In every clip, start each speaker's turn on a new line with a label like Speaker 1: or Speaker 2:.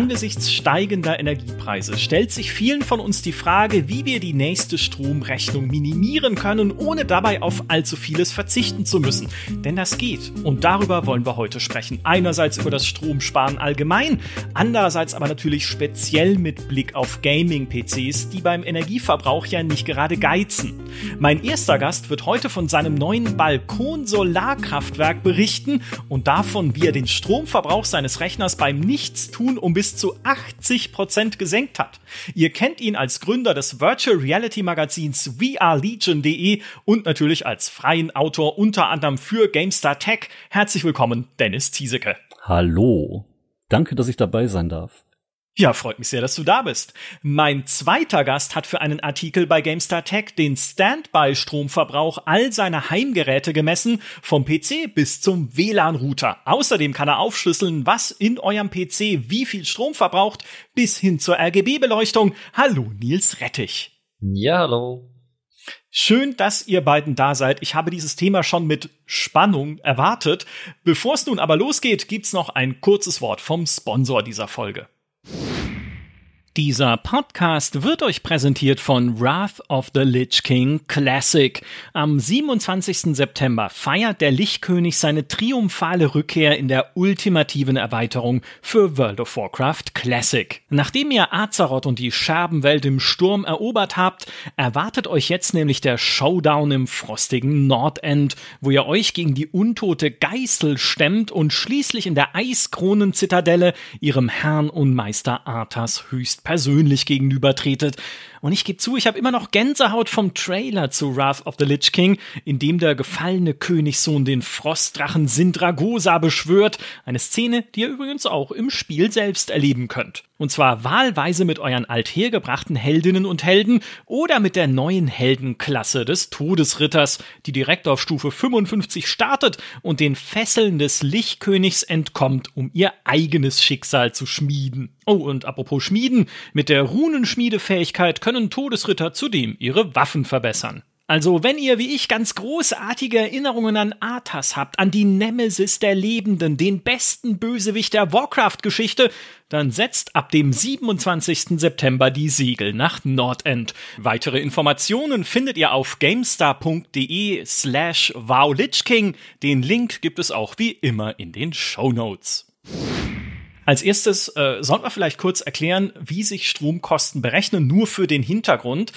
Speaker 1: Angesichts steigender Energiepreise stellt sich vielen von uns die Frage, wie wir die nächste Stromrechnung minimieren können, ohne dabei auf allzu vieles verzichten zu müssen. Denn das geht. Und darüber wollen wir heute sprechen. Einerseits über das Stromsparen allgemein, andererseits aber natürlich speziell mit Blick auf Gaming-PCs, die beim Energieverbrauch ja nicht gerade geizen. Mein erster Gast wird heute von seinem neuen Balkon-Solarkraftwerk berichten und davon, wie er den Stromverbrauch seines Rechners beim Nichtstun um bis zu 80 Prozent gesenkt hat. Ihr kennt ihn als Gründer des Virtual Reality Magazins VRLegion.de und natürlich als freien Autor unter anderem für GameStar Tech. Herzlich willkommen, Dennis Ziesecke.
Speaker 2: Hallo. Danke, dass ich dabei sein darf.
Speaker 1: Ja, freut mich sehr, dass du da bist. Mein zweiter Gast hat für einen Artikel bei GameStar Tech den Standby-Stromverbrauch all seiner Heimgeräte gemessen, vom PC bis zum WLAN-Router. Außerdem kann er aufschlüsseln, was in eurem PC wie viel Strom verbraucht, bis hin zur RGB-Beleuchtung. Hallo, Nils Rettich.
Speaker 3: Ja, hallo.
Speaker 1: Schön, dass ihr beiden da seid. Ich habe dieses Thema schon mit Spannung erwartet. Bevor es nun aber losgeht, gibt's noch ein kurzes Wort vom Sponsor dieser Folge. Dieser Podcast wird euch präsentiert von Wrath of the Lich King Classic. Am 27. September feiert der Lichtkönig seine triumphale Rückkehr in der ultimativen Erweiterung für World of Warcraft Classic. Nachdem ihr Azeroth und die Scherbenwelt im Sturm erobert habt, erwartet euch jetzt nämlich der Showdown im frostigen Nordend, wo ihr euch gegen die untote Geißel stemmt und schließlich in der Eiskronenzitadelle ihrem Herrn und Meister Arthas höchst persönlich gegenübertretet. Und ich gebe zu, ich habe immer noch Gänsehaut vom Trailer zu Wrath of the Lich King, in dem der gefallene Königssohn den Frostdrachen Sindragosa beschwört. Eine Szene, die ihr übrigens auch im Spiel selbst erleben könnt. Und zwar wahlweise mit euren althergebrachten Heldinnen und Helden oder mit der neuen Heldenklasse des Todesritters, die direkt auf Stufe 55 startet und den Fesseln des Lichtkönigs entkommt, um ihr eigenes Schicksal zu schmieden. Oh, und apropos Schmieden, mit der Runenschmiedefähigkeit können Todesritter zudem ihre Waffen verbessern. Also, wenn ihr wie ich ganz großartige Erinnerungen an Arthas habt, an die Nemesis der Lebenden, den besten Bösewicht der Warcraft-Geschichte, dann setzt ab dem 27. September die Segel nach Nordend. Weitere Informationen findet ihr auf gamestar.de slash wowlichking. Den Link gibt es auch wie immer in den Show Notes. Als erstes äh, sollten wir vielleicht kurz erklären, wie sich Stromkosten berechnen, nur für den Hintergrund.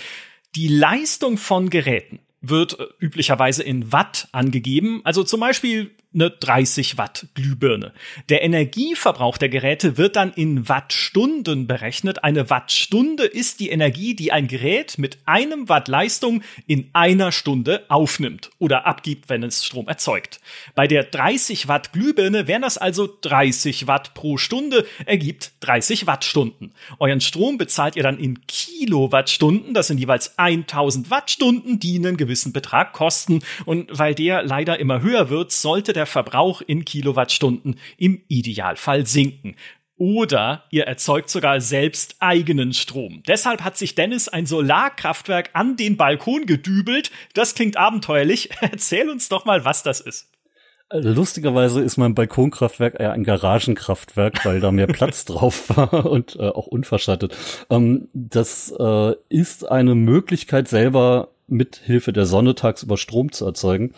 Speaker 1: Die Leistung von Geräten wird äh, üblicherweise in Watt angegeben. Also zum Beispiel eine 30 Watt Glühbirne. Der Energieverbrauch der Geräte wird dann in Wattstunden berechnet. Eine Wattstunde ist die Energie, die ein Gerät mit einem Watt Leistung in einer Stunde aufnimmt oder abgibt, wenn es Strom erzeugt. Bei der 30 Watt Glühbirne wären das also 30 Watt pro Stunde, ergibt 30 Wattstunden. Euren Strom bezahlt ihr dann in Kilowattstunden, das sind jeweils 1000 Wattstunden, die einen gewissen Betrag kosten. Und weil der leider immer höher wird, sollte der der Verbrauch in Kilowattstunden im Idealfall sinken. Oder ihr erzeugt sogar selbst eigenen Strom. Deshalb hat sich Dennis ein Solarkraftwerk an den Balkon gedübelt. Das klingt abenteuerlich. Erzähl uns doch mal, was das ist.
Speaker 2: Lustigerweise ist mein Balkonkraftwerk eher ein Garagenkraftwerk, weil da mehr Platz drauf war und äh, auch unverschattet. Ähm, das äh, ist eine Möglichkeit, selber mit Hilfe der Sonne tagsüber Strom zu erzeugen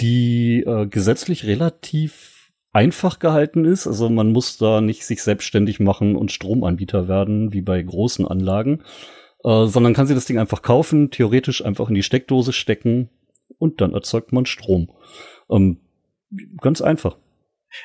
Speaker 2: die äh, gesetzlich relativ einfach gehalten ist. Also man muss da nicht sich selbstständig machen und Stromanbieter werden, wie bei großen Anlagen, äh, sondern kann sich das Ding einfach kaufen, theoretisch einfach in die Steckdose stecken und dann erzeugt man Strom. Ähm, ganz einfach.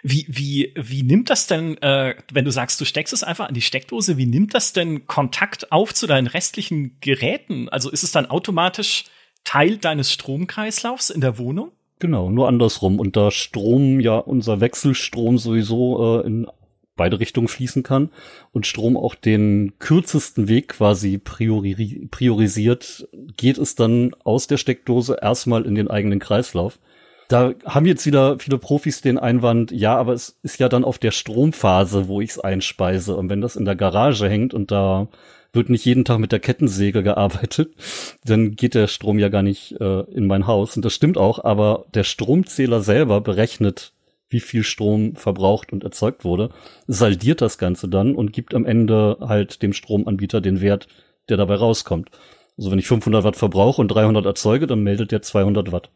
Speaker 1: Wie, wie, wie nimmt das denn, äh, wenn du sagst, du steckst es einfach an die Steckdose, wie nimmt das denn Kontakt auf zu deinen restlichen Geräten? Also ist es dann automatisch Teil deines Stromkreislaufs in der Wohnung?
Speaker 2: Genau, nur andersrum. Und da Strom ja unser Wechselstrom sowieso äh, in beide Richtungen fließen kann und Strom auch den kürzesten Weg quasi priori priorisiert, geht es dann aus der Steckdose erstmal in den eigenen Kreislauf. Da haben jetzt wieder viele Profis den Einwand, ja, aber es ist ja dann auf der Stromphase, wo ich es einspeise. Und wenn das in der Garage hängt und da wird nicht jeden Tag mit der Kettensäge gearbeitet, dann geht der Strom ja gar nicht äh, in mein Haus. Und das stimmt auch, aber der Stromzähler selber berechnet wie viel Strom verbraucht und erzeugt wurde, saldiert das Ganze dann und gibt am Ende halt dem Stromanbieter den Wert, der dabei rauskommt. Also wenn ich 500 Watt verbrauche und 300 erzeuge, dann meldet der 200 Watt.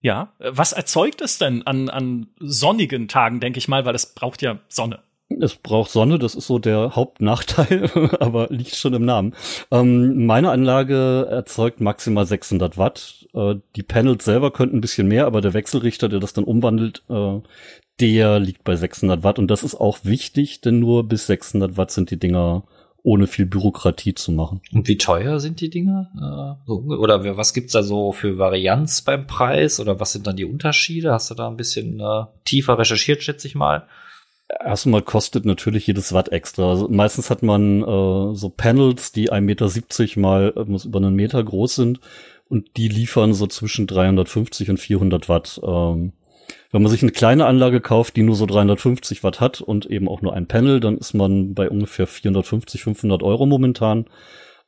Speaker 1: Ja, was erzeugt es denn an, an sonnigen Tagen, denke ich mal, weil es braucht ja Sonne.
Speaker 2: Es braucht Sonne, das ist so der Hauptnachteil, aber liegt schon im Namen. Ähm, meine Anlage erzeugt maximal 600 Watt. Äh, die Panels selber könnten ein bisschen mehr, aber der Wechselrichter, der das dann umwandelt, äh, der liegt bei 600 Watt. Und das ist auch wichtig, denn nur bis 600 Watt sind die Dinger ohne viel Bürokratie zu machen.
Speaker 3: Und wie teuer sind die Dinger? Äh, oder was gibt's da so für Varianz beim Preis? Oder was sind dann die Unterschiede? Hast du da ein bisschen äh, tiefer recherchiert, schätze ich mal?
Speaker 2: Erstmal kostet natürlich jedes Watt extra. Also meistens hat man äh, so Panels, die 1,70 Meter mal äh, über einen Meter groß sind und die liefern so zwischen 350 und 400 Watt. Ähm, wenn man sich eine kleine Anlage kauft, die nur so 350 Watt hat und eben auch nur ein Panel, dann ist man bei ungefähr 450, 500 Euro momentan.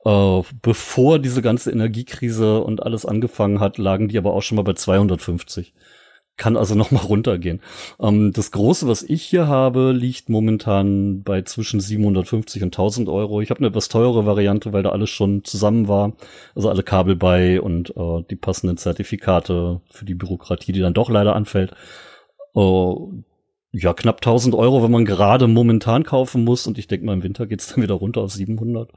Speaker 2: Äh, bevor diese ganze Energiekrise und alles angefangen hat, lagen die aber auch schon mal bei 250 kann also noch mal runtergehen. Ähm, das große, was ich hier habe, liegt momentan bei zwischen 750 und 1000 Euro. Ich habe eine etwas teure Variante, weil da alles schon zusammen war. Also alle Kabel bei und äh, die passenden Zertifikate für die Bürokratie, die dann doch leider anfällt. Äh, ja, knapp 1000 Euro, wenn man gerade momentan kaufen muss. Und ich denke mal, im Winter geht's dann wieder runter auf 700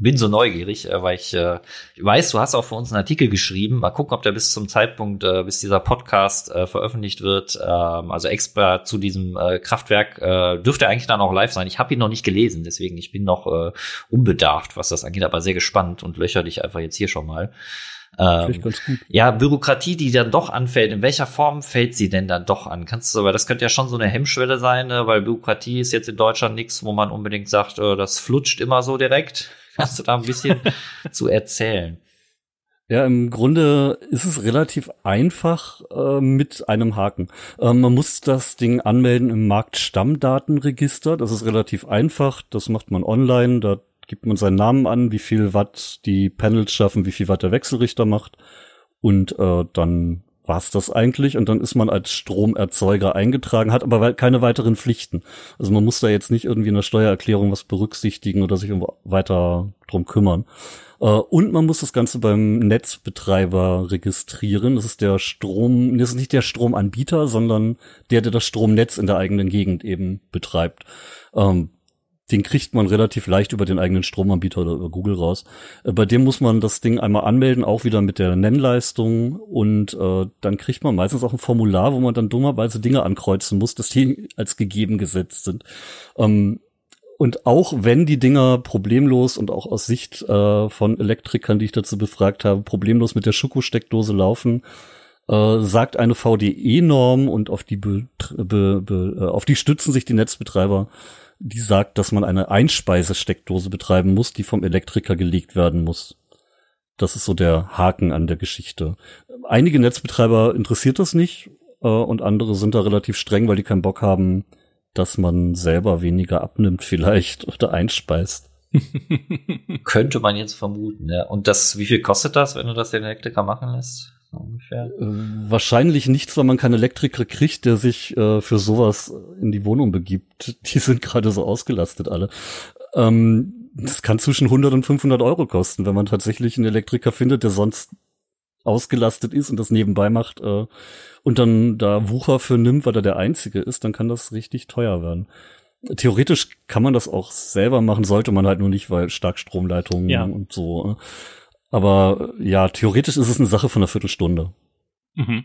Speaker 3: bin so neugierig, äh, weil ich, äh, weiß, du hast auch für uns einen Artikel geschrieben. Mal gucken, ob der bis zum Zeitpunkt, äh, bis dieser Podcast äh, veröffentlicht wird, ähm, also extra zu diesem äh, Kraftwerk, äh, dürfte eigentlich dann auch live sein. Ich habe ihn noch nicht gelesen, deswegen ich bin noch äh, unbedarft, was das angeht, aber sehr gespannt und löcher dich einfach jetzt hier schon mal. Ähm, ja, Bürokratie, die dann doch anfällt, in welcher Form fällt sie denn dann doch an? Kannst du, aber das könnte ja schon so eine Hemmschwelle sein, ne? weil Bürokratie ist jetzt in Deutschland nichts, wo man unbedingt sagt, äh, das flutscht immer so direkt. Kannst du da ein bisschen zu erzählen?
Speaker 2: Ja, im Grunde ist es relativ einfach äh, mit einem Haken. Äh, man muss das Ding anmelden im Marktstammdatenregister. Das ist relativ einfach. Das macht man online. Da gibt man seinen Namen an, wie viel Watt die Panels schaffen, wie viel Watt der Wechselrichter macht. Und äh, dann war's das eigentlich und dann ist man als Stromerzeuger eingetragen, hat aber keine weiteren Pflichten. Also man muss da jetzt nicht irgendwie in der Steuererklärung was berücksichtigen oder sich weiter drum kümmern. Äh, und man muss das Ganze beim Netzbetreiber registrieren. Das ist der Strom, das ist nicht der Stromanbieter, sondern der, der das Stromnetz in der eigenen Gegend eben betreibt. Ähm, den kriegt man relativ leicht über den eigenen Stromanbieter oder über Google raus. Äh, bei dem muss man das Ding einmal anmelden, auch wieder mit der Nennleistung und äh, dann kriegt man meistens auch ein Formular, wo man dann dummerweise Dinge ankreuzen muss, dass die als gegeben gesetzt sind. Ähm, und auch wenn die Dinger problemlos und auch aus Sicht äh, von Elektrikern, die ich dazu befragt habe, problemlos mit der Schokosteckdose laufen, äh, sagt eine VDE-Norm und auf die, be, be, be, äh, auf die stützen sich die Netzbetreiber die sagt, dass man eine Einspeisesteckdose betreiben muss, die vom Elektriker gelegt werden muss. Das ist so der Haken an der Geschichte. Einige Netzbetreiber interessiert das nicht äh, und andere sind da relativ streng, weil die keinen Bock haben, dass man selber weniger abnimmt vielleicht oder einspeist.
Speaker 3: Könnte man jetzt vermuten, ja. Und das, wie viel kostet das, wenn du das den Elektriker machen lässt?
Speaker 2: Ungefähr? Äh, wahrscheinlich nichts, weil man keinen Elektriker kriegt, der sich äh, für sowas in die Wohnung begibt. Die sind gerade so ausgelastet alle. Ähm, das kann zwischen 100 und 500 Euro kosten, wenn man tatsächlich einen Elektriker findet, der sonst ausgelastet ist und das nebenbei macht äh, und dann da Wucher für nimmt, weil er der Einzige ist, dann kann das richtig teuer werden. Theoretisch kann man das auch selber machen, sollte man halt nur nicht, weil Starkstromleitungen ja. und so. Ne? Aber ja, theoretisch ist es eine Sache von einer Viertelstunde.
Speaker 1: Mhm.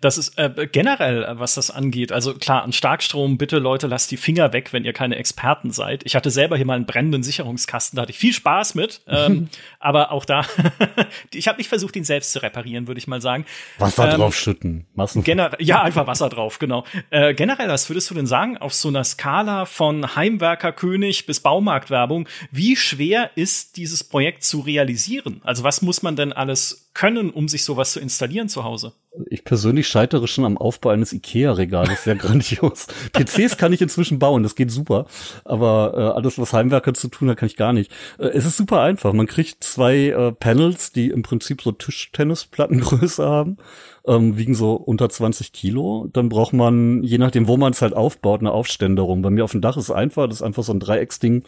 Speaker 1: Das ist äh, generell, äh, was das angeht. Also klar, an Starkstrom, bitte Leute, lasst die Finger weg, wenn ihr keine Experten seid. Ich hatte selber hier mal einen brennenden Sicherungskasten, da hatte ich viel Spaß mit. Ähm, aber auch da, ich habe nicht versucht, ihn selbst zu reparieren, würde ich mal sagen.
Speaker 2: Wasser ähm, draufschütten.
Speaker 1: Massen. Ja, einfach Wasser drauf, genau. Äh, generell, was würdest du denn sagen, auf so einer Skala von Heimwerkerkönig bis Baumarktwerbung, wie schwer ist dieses Projekt zu realisieren? Also was muss man denn alles können, um sich sowas zu installieren zu Hause?
Speaker 2: ich persönlich scheitere schon am Aufbau eines Ikea-Regales, sehr grandios. PCs kann ich inzwischen bauen, das geht super, aber äh, alles, was Heimwerker zu tun hat, kann ich gar nicht. Äh, es ist super einfach. Man kriegt zwei äh, Panels, die im Prinzip so Tischtennisplattengröße haben, ähm, wiegen so unter 20 Kilo. Dann braucht man, je nachdem, wo man es halt aufbaut, eine Aufständerung. Bei mir auf dem Dach ist es einfach, das ist einfach so ein Dreiecksding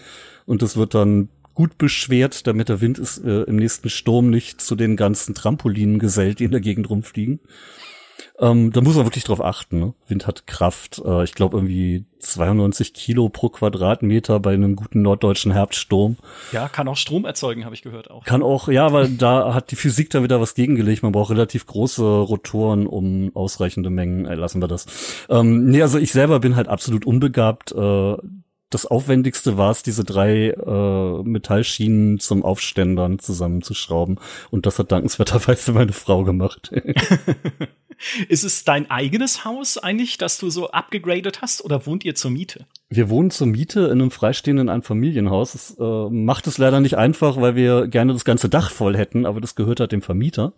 Speaker 2: und das wird dann gut beschwert, damit der Wind ist äh, im nächsten Sturm nicht zu den ganzen Trampolinen gesellt, die in der Gegend rumfliegen. Ähm, da muss man wirklich drauf achten. Ne? Wind hat Kraft. Äh, ich glaube irgendwie 92 Kilo pro Quadratmeter bei einem guten norddeutschen Herbststurm.
Speaker 1: Ja, kann auch Strom erzeugen, habe ich gehört auch.
Speaker 2: Kann auch, ja, weil da hat die Physik da wieder was gegengelegt. Man braucht relativ große Rotoren, um ausreichende Mengen. Äh, lassen wir das. Ähm, nee, also ich selber bin halt absolut unbegabt. Äh, das Aufwendigste war es, diese drei äh, Metallschienen zum Aufständern zusammenzuschrauben. Und das hat dankenswerterweise meine Frau gemacht.
Speaker 1: Ist es dein eigenes Haus eigentlich, das du so abgegradet hast, oder wohnt ihr zur Miete?
Speaker 2: Wir wohnen zur Miete in einem freistehenden Einfamilienhaus. Das äh, macht es leider nicht einfach, weil wir gerne das ganze Dach voll hätten, aber das gehört halt dem Vermieter.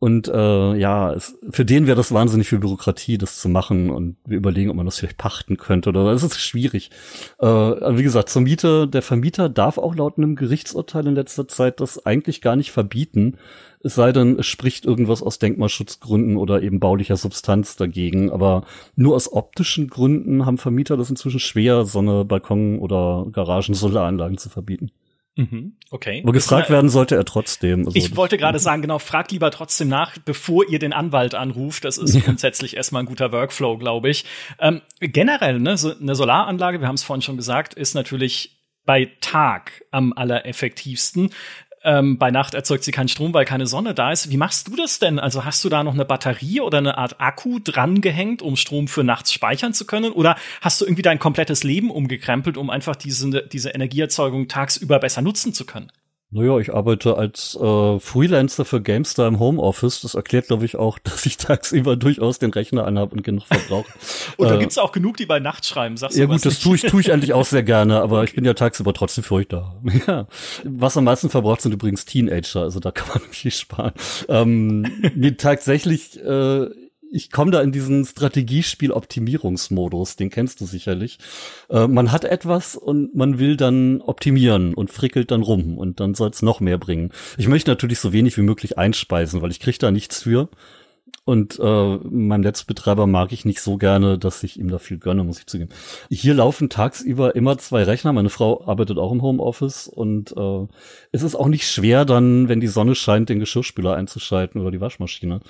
Speaker 2: Und äh, ja, es, für den wäre das wahnsinnig viel Bürokratie, das zu machen. Und wir überlegen, ob man das vielleicht pachten könnte oder das ist schwierig. Äh, wie gesagt, zur Miete, der Vermieter darf auch laut einem Gerichtsurteil in letzter Zeit das eigentlich gar nicht verbieten. Es sei denn, es spricht irgendwas aus Denkmalschutzgründen oder eben baulicher Substanz dagegen. Aber nur aus optischen Gründen haben Vermieter das inzwischen schwer, so eine Balkon- oder Garagen-Solaranlagen zu verbieten.
Speaker 1: Mhm, okay.
Speaker 2: Aber gefragt werden sollte er trotzdem.
Speaker 1: Also ich wollte gerade sagen, genau, fragt lieber trotzdem nach, bevor ihr den Anwalt anruft. Das ist grundsätzlich erstmal ein guter Workflow, glaube ich. Ähm, generell, ne, so eine Solaranlage, wir haben es vorhin schon gesagt, ist natürlich bei Tag am allereffektivsten. Ähm, bei Nacht erzeugt sie keinen Strom, weil keine Sonne da ist. Wie machst du das denn? Also hast du da noch eine Batterie oder eine Art Akku dran gehängt, um Strom für nachts speichern zu können? Oder hast du irgendwie dein komplettes Leben umgekrempelt, um einfach diese, diese Energieerzeugung tagsüber besser nutzen zu können?
Speaker 2: Naja, ich arbeite als äh, Freelancer für GameStar im Homeoffice. Das erklärt, glaube ich, auch, dass ich tagsüber durchaus den Rechner anhabe und genug verbrauche.
Speaker 1: und da äh, gibt's auch genug, die bei Nacht schreiben, sagst
Speaker 2: ja, du? Ja gut, das tue ich, tue ich eigentlich auch sehr gerne, aber ich bin ja tagsüber trotzdem für euch da. ja. Was am meisten verbraucht sind übrigens Teenager, also da kann man viel sparen. Ähm, nee, tatsächlich äh, ich komme da in diesen Strategiespiel-Optimierungsmodus, den kennst du sicherlich. Äh, man hat etwas und man will dann optimieren und frickelt dann rum und dann soll es noch mehr bringen. Ich möchte natürlich so wenig wie möglich einspeisen, weil ich kriege da nichts für. Und äh, meinem Netzbetreiber mag ich nicht so gerne, dass ich ihm da viel gönne, muss ich zugeben. Hier laufen tagsüber immer zwei Rechner. Meine Frau arbeitet auch im Homeoffice und äh, es ist auch nicht schwer, dann, wenn die Sonne scheint, den Geschirrspüler einzuschalten oder die Waschmaschine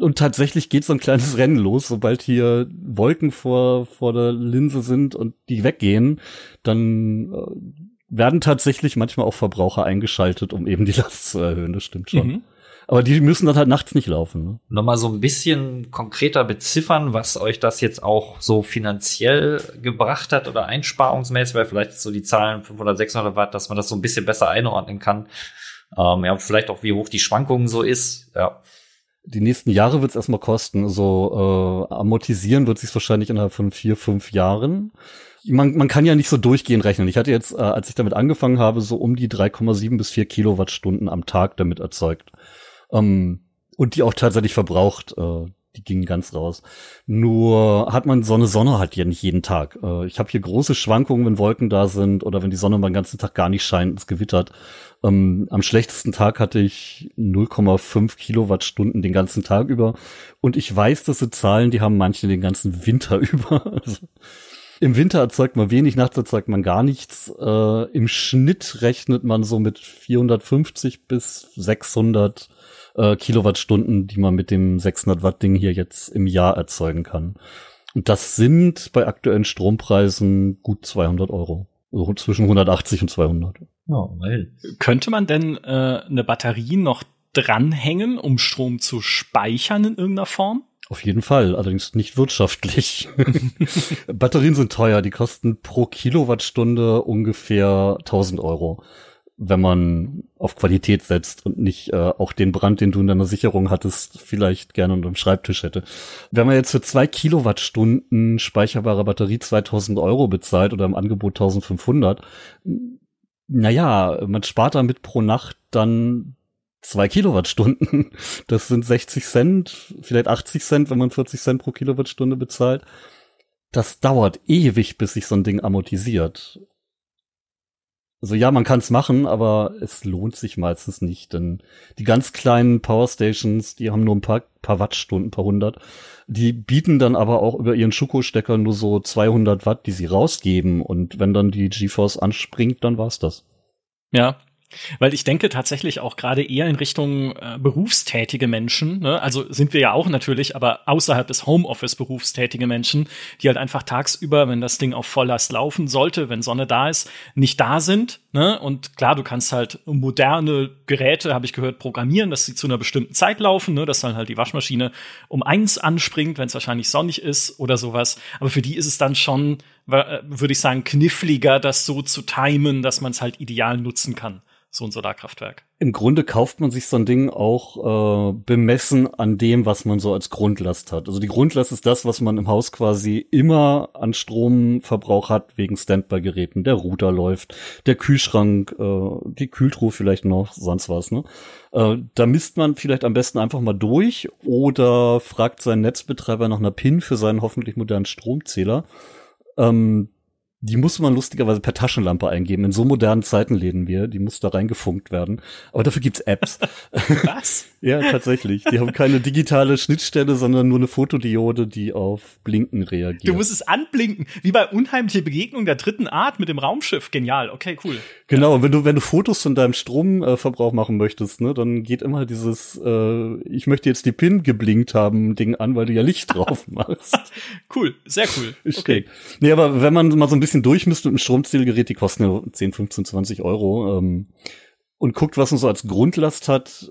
Speaker 2: und tatsächlich geht so ein kleines Rennen los, sobald hier Wolken vor, vor der Linse sind und die weggehen, dann äh, werden tatsächlich manchmal auch Verbraucher eingeschaltet, um eben die Last zu erhöhen, das stimmt schon. Mhm. Aber die müssen dann halt nachts nicht laufen. Ne?
Speaker 3: Nochmal so ein bisschen konkreter beziffern, was euch das jetzt auch so finanziell gebracht hat oder einsparungsmäßig, weil vielleicht so die Zahlen 500, 600 Watt, dass man das so ein bisschen besser einordnen kann. Ähm, ja, vielleicht auch wie hoch die Schwankungen so ist. Ja
Speaker 2: die nächsten Jahre wird es erstmal kosten. So äh, amortisieren wird sich wahrscheinlich innerhalb von vier, fünf Jahren. Man, man kann ja nicht so durchgehend rechnen. Ich hatte jetzt, äh, als ich damit angefangen habe, so um die 3,7 bis 4 Kilowattstunden am Tag damit erzeugt. Ähm, und die auch tatsächlich verbraucht. Äh, die gingen ganz raus. Nur hat man so eine Sonne halt ja nicht jeden Tag. Äh, ich habe hier große Schwankungen, wenn Wolken da sind oder wenn die Sonne mal den ganzen Tag gar nicht scheint, es gewittert. Ähm, am schlechtesten Tag hatte ich 0,5 Kilowattstunden den ganzen Tag über. Und ich weiß, dass so Zahlen, die haben manche den ganzen Winter über. Also, Im Winter erzeugt man wenig, nachts erzeugt man gar nichts. Äh, Im Schnitt rechnet man so mit 450 bis 600 äh, Kilowattstunden, die man mit dem 600 Watt Ding hier jetzt im Jahr erzeugen kann. Und das sind bei aktuellen Strompreisen gut 200 Euro. Also zwischen 180 und 200.
Speaker 1: Ja, weil. Könnte man denn äh, eine Batterie noch dranhängen, um Strom zu speichern in irgendeiner Form?
Speaker 2: Auf jeden Fall, allerdings nicht wirtschaftlich. Batterien sind teuer, die kosten pro Kilowattstunde ungefähr 1000 Euro wenn man auf Qualität setzt und nicht äh, auch den Brand, den du in deiner Sicherung hattest, vielleicht gerne unter dem Schreibtisch hätte. Wenn man jetzt für zwei Kilowattstunden speicherbare Batterie 2000 Euro bezahlt oder im Angebot 1500, naja, man spart damit pro Nacht dann zwei Kilowattstunden. Das sind 60 Cent, vielleicht 80 Cent, wenn man 40 Cent pro Kilowattstunde bezahlt. Das dauert ewig, bis sich so ein Ding amortisiert. Also ja, man kann es machen, aber es lohnt sich meistens nicht, denn die ganz kleinen Powerstations, die haben nur ein paar, paar Wattstunden, paar hundert. Die bieten dann aber auch über ihren Schuko-Stecker nur so 200 Watt, die sie rausgeben. Und wenn dann die GeForce anspringt, dann war's das.
Speaker 1: Ja, weil ich denke tatsächlich auch gerade eher in Richtung äh, berufstätige Menschen, ne? also sind wir ja auch natürlich, aber außerhalb des Homeoffice berufstätige Menschen, die halt einfach tagsüber, wenn das Ding auf Volllast laufen sollte, wenn Sonne da ist, nicht da sind. Ne? Und klar, du kannst halt moderne Geräte, habe ich gehört, programmieren, dass sie zu einer bestimmten Zeit laufen, ne? dass dann halt die Waschmaschine um eins anspringt, wenn es wahrscheinlich sonnig ist oder sowas. Aber für die ist es dann schon, äh, würde ich sagen, kniffliger, das so zu timen, dass man es halt ideal nutzen kann so ein Solarkraftwerk.
Speaker 2: Im Grunde kauft man sich so ein Ding auch äh, bemessen an dem, was man so als Grundlast hat. Also die Grundlast ist das, was man im Haus quasi immer an Stromverbrauch hat wegen Standby-Geräten. Der Router läuft, der Kühlschrank, äh, die Kühltruhe vielleicht noch, sonst was. Ne? Äh, da misst man vielleicht am besten einfach mal durch oder fragt seinen Netzbetreiber nach einer PIN für seinen hoffentlich modernen Stromzähler. Ähm, die muss man lustigerweise per Taschenlampe eingeben. In so modernen Zeiten leben wir. Die muss da reingefunkt werden. Aber dafür gibt's Apps.
Speaker 1: Was?
Speaker 2: ja, tatsächlich. Die haben keine digitale Schnittstelle, sondern nur eine Fotodiode, die auf Blinken reagiert.
Speaker 1: Du musst es anblinken. Wie bei Unheimliche Begegnung der dritten Art mit dem Raumschiff. Genial. Okay, cool.
Speaker 2: Genau. Ja. Wenn du, wenn du Fotos von deinem Stromverbrauch machen möchtest, ne, dann geht immer dieses, äh, ich möchte jetzt die PIN geblinkt haben Ding an, weil du ja Licht drauf machst.
Speaker 1: cool. Sehr cool.
Speaker 2: Okay. Nee, aber wenn man mal so ein bisschen bisschen durch müsst mit einem Stromzählgerät, die kosten ja 10, 15, 20 Euro. Ähm, und guckt, was man so als Grundlast hat.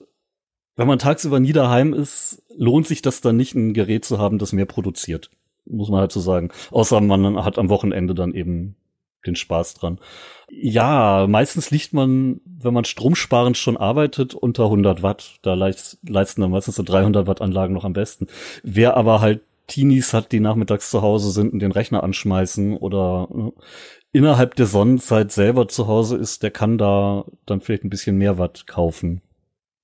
Speaker 2: Wenn man tagsüber nie daheim ist, lohnt sich das dann nicht, ein Gerät zu haben, das mehr produziert. Muss man halt so sagen. Außer man hat am Wochenende dann eben den Spaß dran. Ja, meistens liegt man, wenn man stromsparend schon arbeitet, unter 100 Watt. Da leisten dann meistens so 300 Watt Anlagen noch am besten. Wer aber halt Teenies hat, die nachmittags zu Hause sind und den Rechner anschmeißen oder ne, innerhalb der Sonnenzeit selber zu Hause ist, der kann da dann vielleicht ein bisschen mehr Watt kaufen.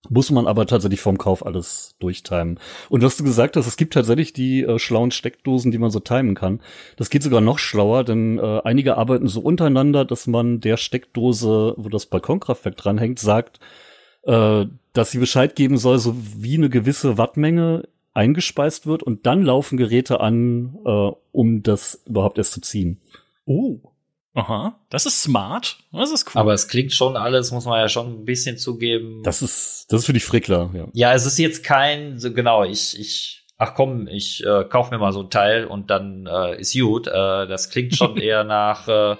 Speaker 2: Muss man aber tatsächlich vorm Kauf alles durchtimen. Und was du gesagt hast, es gibt tatsächlich die äh, schlauen Steckdosen, die man so timen kann. Das geht sogar noch schlauer, denn äh, einige arbeiten so untereinander, dass man der Steckdose, wo das Balkonkraftwerk dranhängt, sagt, äh, dass sie Bescheid geben soll, so wie eine gewisse Wattmenge eingespeist wird und dann laufen Geräte an, äh, um das überhaupt erst zu ziehen.
Speaker 1: Oh. Aha, das ist smart. Das ist cool.
Speaker 3: Aber es klingt schon alles, muss man ja schon ein bisschen zugeben.
Speaker 2: Das ist, das ist für die Frickler, ja.
Speaker 3: Ja, es ist jetzt kein, so genau, ich, ich, ach komm, ich äh, kauf mir mal so ein Teil und dann äh, ist gut. Äh, das klingt schon eher nach, äh,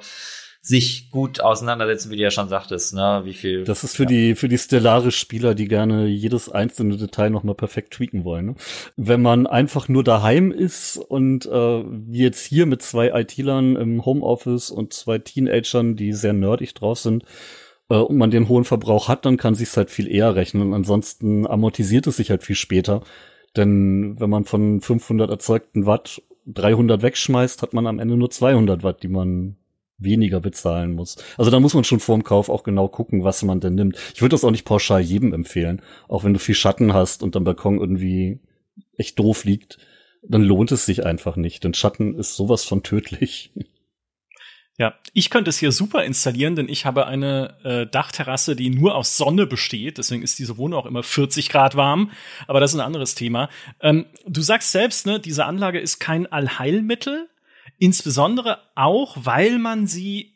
Speaker 3: sich gut auseinandersetzen, wie du ja schon sagtest, ne? Wie viel.
Speaker 2: Das ist für ja. die, für die Stellaris-Spieler, die gerne jedes einzelne Detail nochmal perfekt tweaken wollen. Ne? Wenn man einfach nur daheim ist und äh, wie jetzt hier mit zwei IT-Lern im Homeoffice und zwei Teenagern, die sehr nerdig drauf sind, äh, und man den hohen Verbrauch hat, dann kann sich's halt viel eher rechnen. Und ansonsten amortisiert es sich halt viel später. Denn wenn man von 500 erzeugten Watt 300 wegschmeißt, hat man am Ende nur 200 Watt, die man weniger bezahlen muss. Also da muss man schon vorm Kauf auch genau gucken, was man denn nimmt. Ich würde das auch nicht pauschal jedem empfehlen. Auch wenn du viel Schatten hast und am Balkon irgendwie echt doof liegt, dann lohnt es sich einfach nicht. Denn Schatten ist sowas von tödlich.
Speaker 1: Ja, ich könnte es hier super installieren, denn ich habe eine äh, Dachterrasse, die nur aus Sonne besteht. Deswegen ist diese Wohnung auch immer 40 Grad warm. Aber das ist ein anderes Thema. Ähm, du sagst selbst, ne, diese Anlage ist kein Allheilmittel. Insbesondere auch, weil man sie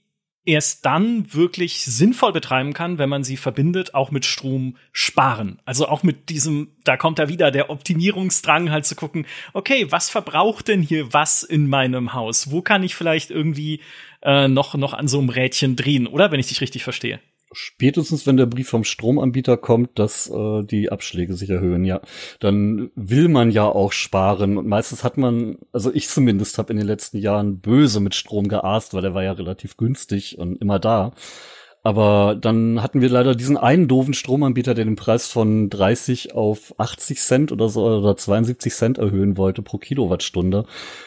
Speaker 1: erst dann wirklich sinnvoll betreiben kann, wenn man sie verbindet, auch mit Strom sparen. Also auch mit diesem, da kommt da wieder der Optimierungsdrang halt zu gucken, okay, was verbraucht denn hier was in meinem Haus? Wo kann ich vielleicht irgendwie äh, noch, noch an so einem Rädchen drehen, oder? Wenn ich dich richtig verstehe
Speaker 2: spätestens wenn der Brief vom Stromanbieter kommt, dass äh, die Abschläge sich erhöhen, ja, dann will man ja auch sparen und meistens hat man, also ich zumindest habe in den letzten Jahren böse mit Strom geaßt, weil der war ja relativ günstig und immer da. Aber dann hatten wir leider diesen einen doofen Stromanbieter, der den Preis von 30 auf 80 Cent oder so oder 72 Cent erhöhen wollte pro Kilowattstunde.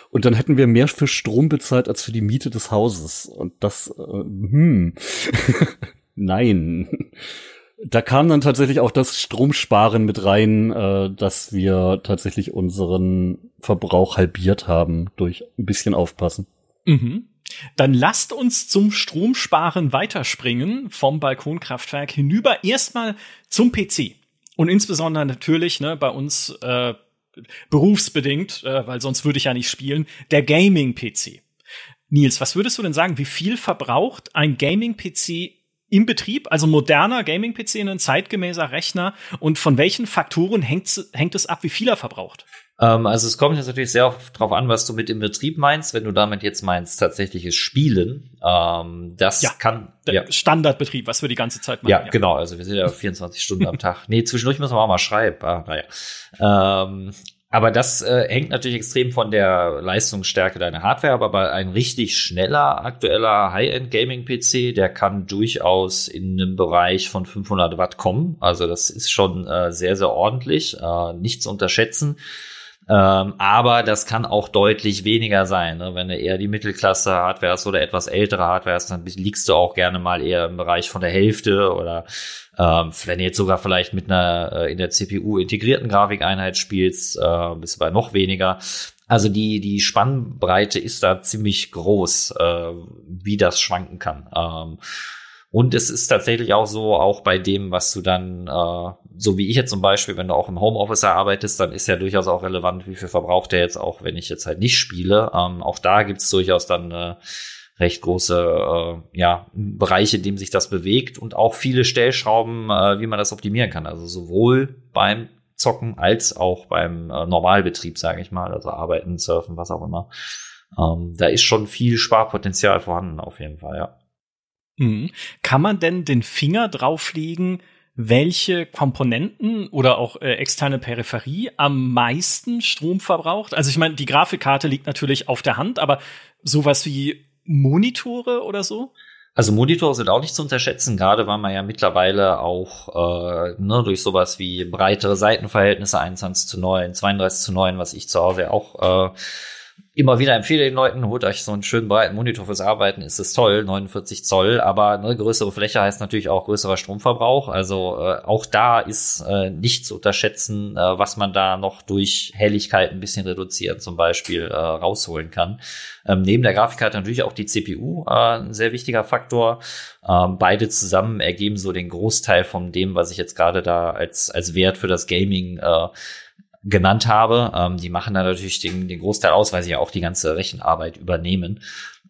Speaker 2: Und dann hätten wir mehr für Strom bezahlt als für die Miete des Hauses. Und das, äh, hm. Nein. da kam dann tatsächlich auch das Stromsparen mit rein, äh, dass wir tatsächlich unseren Verbrauch halbiert haben durch ein bisschen aufpassen.
Speaker 1: Mhm. Dann lasst uns zum Stromsparen weiterspringen vom Balkonkraftwerk hinüber erstmal zum PC. Und insbesondere natürlich ne, bei uns äh, berufsbedingt, äh, weil sonst würde ich ja nicht spielen, der Gaming-PC. Nils, was würdest du denn sagen, wie viel verbraucht ein Gaming-PC im Betrieb, also moderner Gaming-PC, ein zeitgemäßer Rechner und von welchen Faktoren hängt, hängt es ab, wie viel er verbraucht?
Speaker 3: Ähm, also es kommt jetzt natürlich sehr drauf an, was du mit dem Betrieb meinst. Wenn du damit jetzt meinst, tatsächliches Spielen, ähm, das ja, kann
Speaker 1: ja. Standardbetrieb, was wir die ganze Zeit
Speaker 3: machen. Ja, ja, genau. Also wir sind ja 24 Stunden am Tag. Nee, zwischendurch müssen wir auch mal schreiben. Ah, naja. Ähm, aber das äh, hängt natürlich extrem von der Leistungsstärke deiner Hardware, aber bei ein richtig schneller aktueller High-End-Gaming-PC, der kann durchaus in einem Bereich von 500 Watt kommen. Also das ist schon äh, sehr, sehr ordentlich, äh, nicht zu unterschätzen. Ähm, aber das kann auch deutlich weniger sein. Ne? Wenn du eher die Mittelklasse Hardware hast oder etwas ältere Hardware hast, dann liegst du auch gerne mal eher im Bereich von der Hälfte oder ähm, wenn du jetzt sogar vielleicht mit einer äh, in der CPU integrierten Grafikeinheit spielst, äh, bist du bei noch weniger. Also die, die Spannbreite ist da ziemlich groß, äh, wie das schwanken kann. Ähm, und es ist tatsächlich auch so, auch bei dem, was du dann, äh, so wie ich jetzt zum Beispiel, wenn du auch im Homeoffice arbeitest, dann ist ja durchaus auch relevant, wie viel verbraucht der jetzt auch, wenn ich jetzt halt nicht spiele. Ähm, auch da gibt's durchaus dann äh, recht große äh, ja, Bereiche, in dem sich das bewegt und auch viele Stellschrauben, äh, wie man das optimieren kann. Also sowohl beim Zocken als auch beim äh, Normalbetrieb, sage ich mal, also Arbeiten, Surfen, was auch immer. Ähm, da ist schon viel Sparpotenzial vorhanden, auf jeden Fall, ja.
Speaker 1: Mhm. Kann man denn den Finger drauflegen, welche Komponenten oder auch äh, externe Peripherie am meisten Strom verbraucht? Also ich meine, die Grafikkarte liegt natürlich auf der Hand, aber sowas wie Monitore oder so?
Speaker 3: Also Monitore sind auch nicht zu unterschätzen, gerade weil man ja mittlerweile auch äh, ne, durch sowas wie breitere Seitenverhältnisse 21 zu 9, 32 zu 9, was ich zu Hause auch äh, immer wieder empfehle den Leuten, holt euch so einen schönen breiten Monitor fürs Arbeiten, ist es toll, 49 Zoll, aber eine größere Fläche heißt natürlich auch größerer Stromverbrauch. Also äh, auch da ist äh, nicht zu unterschätzen, äh, was man da noch durch Helligkeit ein bisschen reduzieren zum Beispiel äh, rausholen kann. Ähm, neben der Grafikkarte natürlich auch die CPU, äh, ein sehr wichtiger Faktor. Ähm, beide zusammen ergeben so den Großteil von dem, was ich jetzt gerade da als, als Wert für das Gaming äh, genannt habe. Ähm, die machen da natürlich den, den Großteil aus, weil sie ja auch die ganze Rechenarbeit übernehmen.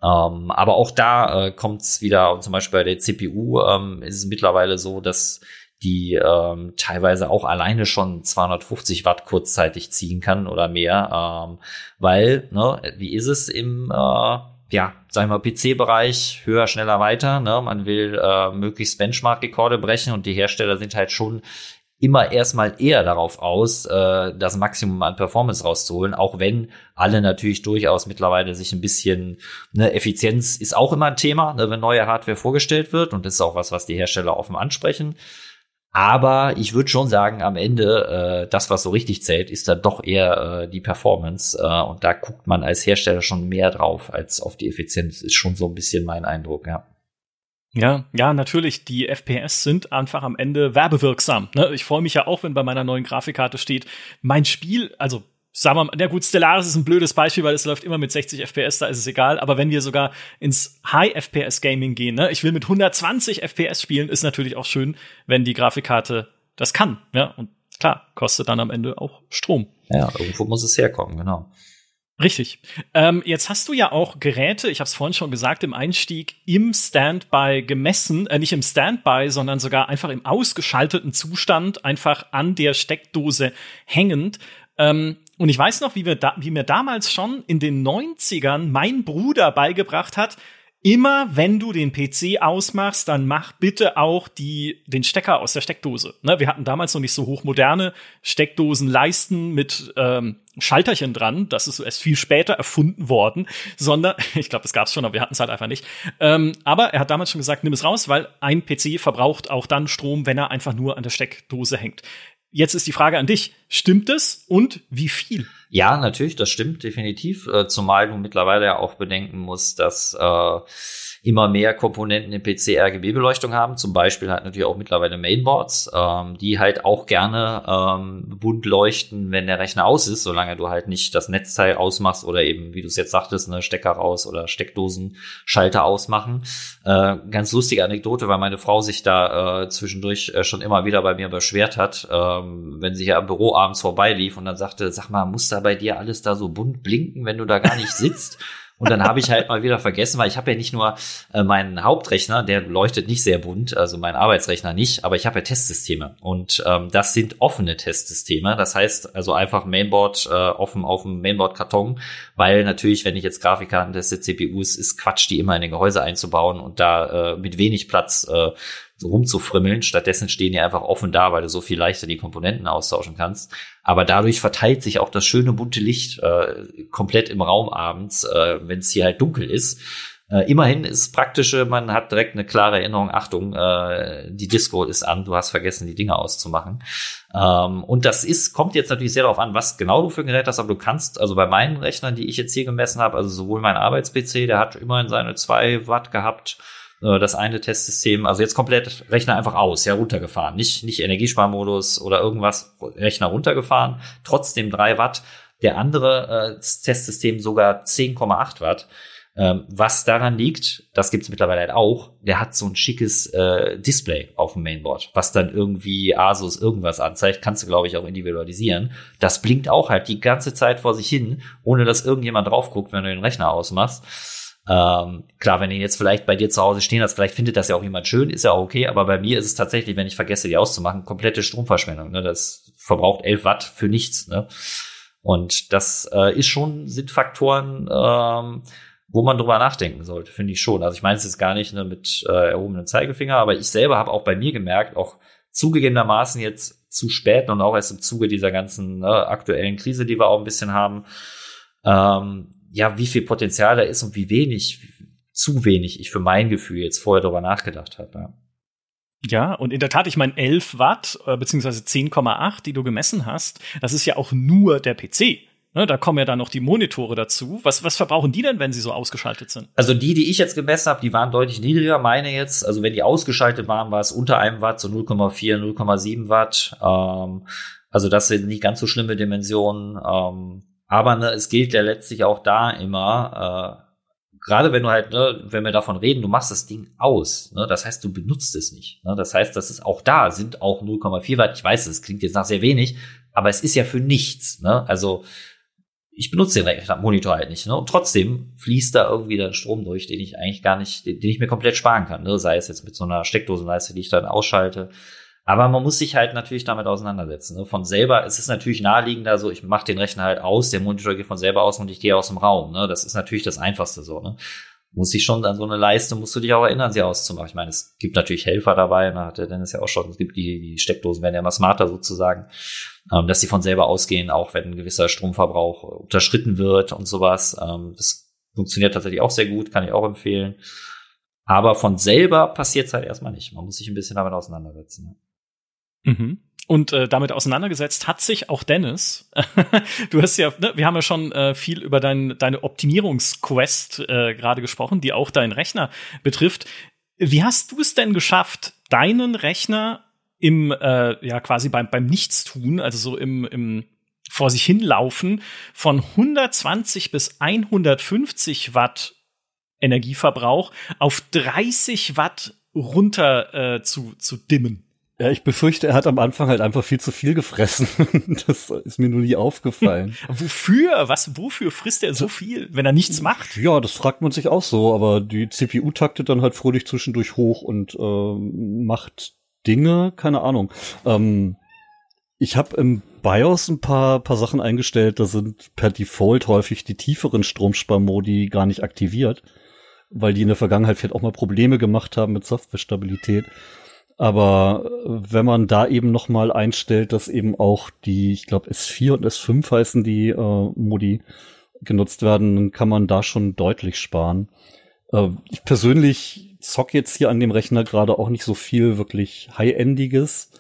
Speaker 3: Ähm, aber auch da äh, kommt es wieder, zum Beispiel bei der CPU ähm, ist es mittlerweile so, dass die ähm, teilweise auch alleine schon 250 Watt kurzzeitig ziehen kann oder mehr, ähm, weil, ne, wie ist es im, äh, ja, sagen wir PC-Bereich, höher, schneller, weiter, ne, man will äh, möglichst Benchmark-Rekorde brechen und die Hersteller sind halt schon immer erstmal eher darauf aus, äh, das Maximum an Performance rauszuholen, auch wenn alle natürlich durchaus mittlerweile sich ein bisschen, ne, Effizienz ist auch immer ein Thema, ne, wenn neue Hardware vorgestellt wird und das ist auch was, was die Hersteller offen ansprechen. Aber ich würde schon sagen, am Ende, äh, das, was so richtig zählt, ist dann doch eher äh, die Performance. Äh, und da guckt man als Hersteller schon mehr drauf als auf die Effizienz, ist schon so ein bisschen mein Eindruck, ja.
Speaker 1: Ja, ja, natürlich. Die FPS sind einfach am Ende werbewirksam. Ne? Ich freue mich ja auch, wenn bei meiner neuen Grafikkarte steht, mein Spiel, also sagen wir mal, der gut, Stellaris ist ein blödes Beispiel, weil es läuft immer mit 60 FPS, da ist es egal. Aber wenn wir sogar ins High FPS Gaming gehen, ne, ich will mit 120 FPS spielen, ist natürlich auch schön, wenn die Grafikkarte das kann. Ja, und klar, kostet dann am Ende auch Strom.
Speaker 3: Ja, irgendwo muss es herkommen, genau.
Speaker 1: Richtig. Ähm, jetzt hast du ja auch Geräte, ich habe es vorhin schon gesagt, im Einstieg im Standby gemessen, äh, nicht im Standby, sondern sogar einfach im ausgeschalteten Zustand, einfach an der Steckdose hängend. Ähm, und ich weiß noch, wie, da, wie mir damals schon in den 90ern mein Bruder beigebracht hat, immer wenn du den PC ausmachst, dann mach bitte auch die, den Stecker aus der Steckdose. Ne, wir hatten damals noch nicht so hochmoderne Steckdosenleisten mit ähm, Schalterchen dran. Das ist erst viel später erfunden worden, sondern, ich glaube, das gab es schon, aber wir hatten es halt einfach nicht. Ähm, aber er hat damals schon gesagt, nimm es raus, weil ein PC verbraucht auch dann Strom, wenn er einfach nur an der Steckdose hängt. Jetzt ist die Frage an dich, stimmt es und wie viel?
Speaker 3: Ja, natürlich, das stimmt definitiv, äh, zumal du mittlerweile ja auch bedenken musst, dass äh, immer mehr Komponenten im PC RGB-Beleuchtung haben. Zum Beispiel halt natürlich auch mittlerweile Mainboards, ähm, die halt auch gerne ähm, bunt leuchten, wenn der Rechner aus ist, solange du halt nicht das Netzteil ausmachst oder eben, wie du es jetzt sagtest, eine Stecker raus oder Steckdosenschalter ausmachen. Äh, ganz lustige Anekdote, weil meine Frau sich da äh, zwischendurch äh, schon immer wieder bei mir beschwert hat, ähm, wenn sie hier am Büro abends vorbeilief und dann sagte, sag mal, muss da bei dir alles da so bunt blinken, wenn du da gar nicht sitzt? Und dann habe ich halt mal wieder vergessen, weil ich habe ja nicht nur äh, meinen Hauptrechner, der leuchtet nicht sehr bunt, also mein Arbeitsrechner nicht, aber ich habe ja Testsysteme. Und ähm, das sind offene Testsysteme. Das heißt also einfach Mainboard äh, offen auf dem Mainboard-Karton, weil natürlich, wenn ich jetzt Grafikkarten teste, CPUs, ist Quatsch, die immer in den Gehäuse einzubauen und da äh, mit wenig Platz äh, so rumzufrimmeln. Stattdessen stehen die einfach offen da, weil du so viel leichter die Komponenten austauschen kannst. Aber dadurch verteilt sich auch das schöne bunte Licht äh, komplett im Raum abends, äh, wenn es hier halt dunkel ist. Äh, immerhin ist praktische, man hat direkt eine klare Erinnerung, Achtung, äh, die Disco ist an, du hast vergessen, die Dinge auszumachen. Ähm, und das ist, kommt jetzt natürlich sehr darauf an, was genau du für ein Gerät hast, aber du kannst, also bei meinen Rechnern, die ich jetzt hier gemessen habe, also sowohl mein Arbeits-PC, der hat immerhin seine zwei Watt gehabt, äh, das eine Testsystem, also jetzt komplett Rechner einfach aus, ja, runtergefahren. Nicht, nicht Energiesparmodus oder irgendwas, Rechner runtergefahren, trotzdem drei Watt. Der andere äh, Testsystem sogar 10,8 Watt. Ähm, was daran liegt, das gibt's mittlerweile halt auch, der hat so ein schickes äh, Display auf dem Mainboard, was dann irgendwie Asus irgendwas anzeigt, kannst du, glaube ich, auch individualisieren. Das blinkt auch halt die ganze Zeit vor sich hin, ohne dass irgendjemand drauf guckt, wenn du den Rechner ausmachst. Ähm, klar, wenn ihr jetzt vielleicht bei dir zu Hause stehen hast, vielleicht findet das ja auch jemand schön, ist ja auch okay, aber bei mir ist es tatsächlich, wenn ich vergesse, die auszumachen, komplette Stromverschwendung. Ne? Das verbraucht 11 Watt für nichts. Ne? Und das äh, ist schon, sind Faktoren, ähm, wo man drüber nachdenken sollte, finde ich schon. Also ich meine es jetzt gar nicht ne, mit äh, erhobenem Zeigefinger, aber ich selber habe auch bei mir gemerkt, auch zugegebenermaßen jetzt zu spät und auch erst im Zuge dieser ganzen ne, aktuellen Krise, die wir auch ein bisschen haben, ähm, ja, wie viel Potenzial da ist und wie wenig, zu wenig ich für mein Gefühl jetzt vorher darüber nachgedacht habe. Ja.
Speaker 1: Ja, und in der Tat, ich meine 11 Watt, äh, beziehungsweise 10,8, die du gemessen hast, das ist ja auch nur der PC. Ne, da kommen ja dann noch die Monitore dazu. Was, was verbrauchen die denn, wenn sie so ausgeschaltet sind?
Speaker 3: Also die, die ich jetzt gemessen habe, die waren deutlich niedriger. Meine jetzt, also wenn die ausgeschaltet waren, war es unter einem Watt, so 0,4, 0,7 Watt. Ähm, also das sind nicht ganz so schlimme Dimensionen. Ähm, aber ne, es gilt ja letztlich auch da immer, äh, gerade wenn du halt, ne, wenn wir davon reden, du machst das Ding aus, ne, das heißt, du benutzt es nicht. Ne, das heißt, das ist auch da, sind auch 0,4 Watt. Ich weiß, es klingt jetzt nach sehr wenig, aber es ist ja für nichts. Ne? Also ich benutze den Monitor halt nicht. Ne? Und trotzdem fließt da irgendwie dann Strom durch, den ich eigentlich gar nicht, den, den ich mir komplett sparen kann. Ne? Sei es jetzt mit so einer Steckdosenleiste, die ich dann ausschalte, aber man muss sich halt natürlich damit auseinandersetzen. Ne? Von selber, es ist natürlich naheliegender, so ich mache den Rechner halt aus, der Monitor geht von selber aus und ich gehe aus dem Raum. Ne? Das ist natürlich das Einfachste so. Ne? Muss ich schon an so eine Leiste, musst du dich auch erinnern, sie auszumachen. Ich meine, es gibt natürlich Helfer dabei, da hat der Dennis ja auch schon, es gibt die, die Steckdosen werden ja immer smarter sozusagen, ähm, dass sie von selber ausgehen, auch wenn ein gewisser Stromverbrauch unterschritten wird und sowas. Ähm, das funktioniert tatsächlich auch sehr gut, kann ich auch empfehlen. Aber von selber passiert es halt erstmal nicht. Man muss sich ein bisschen damit auseinandersetzen.
Speaker 1: Mhm. Und äh, damit auseinandergesetzt hat sich auch Dennis. du hast ja, ne, wir haben ja schon äh, viel über dein, deine Optimierungsquest äh, gerade gesprochen, die auch deinen Rechner betrifft. Wie hast du es denn geschafft, deinen Rechner im, äh, ja, quasi beim, beim Nichtstun, also so im, im vor sich hinlaufen, von 120 bis 150 Watt Energieverbrauch auf 30 Watt runter äh, zu, zu dimmen?
Speaker 2: Ja, ich befürchte, er hat am Anfang halt einfach viel zu viel gefressen. das ist mir nur nie aufgefallen.
Speaker 1: wofür? Was, wofür frisst er so viel, wenn er nichts macht?
Speaker 2: Ja, das fragt man sich auch so, aber die CPU taktet dann halt fröhlich zwischendurch hoch und äh, macht Dinge, keine Ahnung. Ähm, ich habe im BIOS ein paar, paar Sachen eingestellt, da sind per Default häufig die tieferen Stromsparmodi gar nicht aktiviert, weil die in der Vergangenheit vielleicht auch mal Probleme gemacht haben mit Softwarestabilität. Aber äh, wenn man da eben noch mal einstellt, dass eben auch die, ich glaube S4 und S5 heißen die äh, Modi genutzt werden, dann kann man da schon deutlich sparen. Äh, ich persönlich zock jetzt hier an dem Rechner gerade auch nicht so viel wirklich High-Endiges.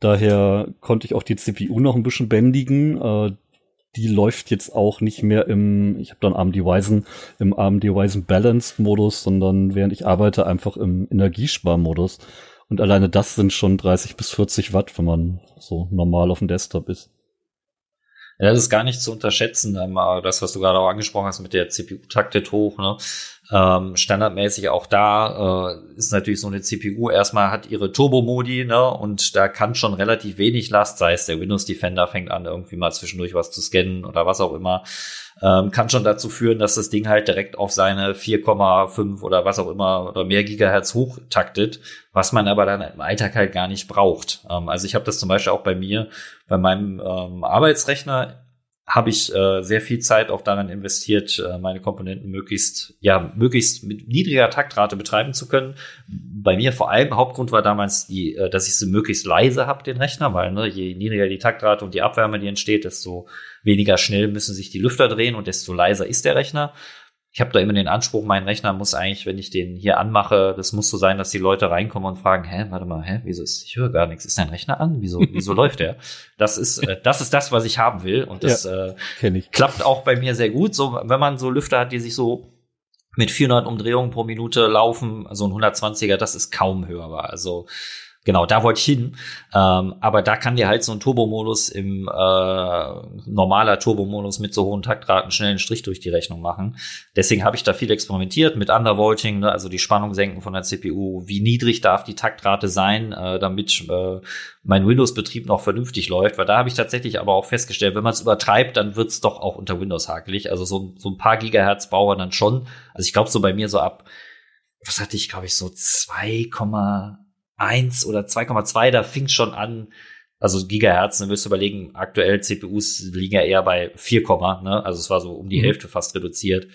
Speaker 2: Daher konnte ich auch die CPU noch ein bisschen bändigen. Äh, die läuft jetzt auch nicht mehr im, ich habe dann AMD Ryzen, im AMD Ryzen Balanced Modus, sondern während ich arbeite einfach im Energiesparmodus. Und alleine das sind schon 30 bis 40 Watt, wenn man so normal auf dem Desktop ist.
Speaker 3: Ja, das ist gar nicht zu unterschätzen. Das, was du gerade auch angesprochen hast mit der CPU taktet hoch. Ne? Ähm, standardmäßig auch da äh, ist natürlich so eine CPU erstmal hat ihre Turbo-Modi ne? und da kann schon relativ wenig Last, sei es der Windows Defender fängt an irgendwie mal zwischendurch was zu scannen oder was auch immer, ähm, kann schon dazu führen, dass das Ding halt direkt auf seine 4,5 oder was auch immer oder mehr Gigahertz hochtaktet, was man aber dann im Alltag halt gar nicht braucht. Ähm, also ich habe das zum Beispiel auch bei mir, bei meinem ähm, Arbeitsrechner habe ich äh, sehr viel Zeit auch daran investiert, äh, meine Komponenten möglichst, ja, möglichst mit niedriger Taktrate betreiben zu können. Bei mir vor allem Hauptgrund war damals die, äh, dass ich sie möglichst leise habe, den Rechner, weil ne, je niedriger die Taktrate und die Abwärme, die entsteht, desto weniger schnell müssen sich die Lüfter drehen und desto leiser ist der Rechner ich habe da immer den Anspruch, mein Rechner muss eigentlich, wenn ich den hier anmache, das muss so sein, dass die Leute reinkommen und fragen, hä, warte mal, hä, wieso ist, ich höre gar nichts, ist dein Rechner an? Wieso, wieso läuft der? Das ist, äh, das ist das, was ich haben will und das ja, äh, klappt auch bei mir sehr gut. So, wenn man so Lüfter hat, die sich so mit 400 Umdrehungen pro Minute laufen, also ein 120er, das ist kaum hörbar. Also Genau, da wollte ich hin. Ähm, aber da kann dir halt so ein Turbomodus im äh, normaler Turbomodus mit so hohen Taktraten schnell einen Strich durch die Rechnung machen. Deswegen habe ich da viel experimentiert mit Undervolting, ne, also die Spannung senken von der CPU. Wie niedrig darf die Taktrate sein, äh, damit äh, mein Windows-Betrieb noch vernünftig läuft? Weil da habe ich tatsächlich aber auch festgestellt, wenn man es übertreibt, dann wird's doch auch unter Windows hakelig. Also so, so ein paar Gigahertz braucht dann schon. Also ich glaube so bei mir so ab, was hatte ich, glaube ich, so 2, 1 oder 2,2, da fing schon an, also Gigahertz, dann wirst du überlegen, aktuell CPUs liegen ja eher bei 4, ne? also es war so um die mhm. Hälfte fast reduziert.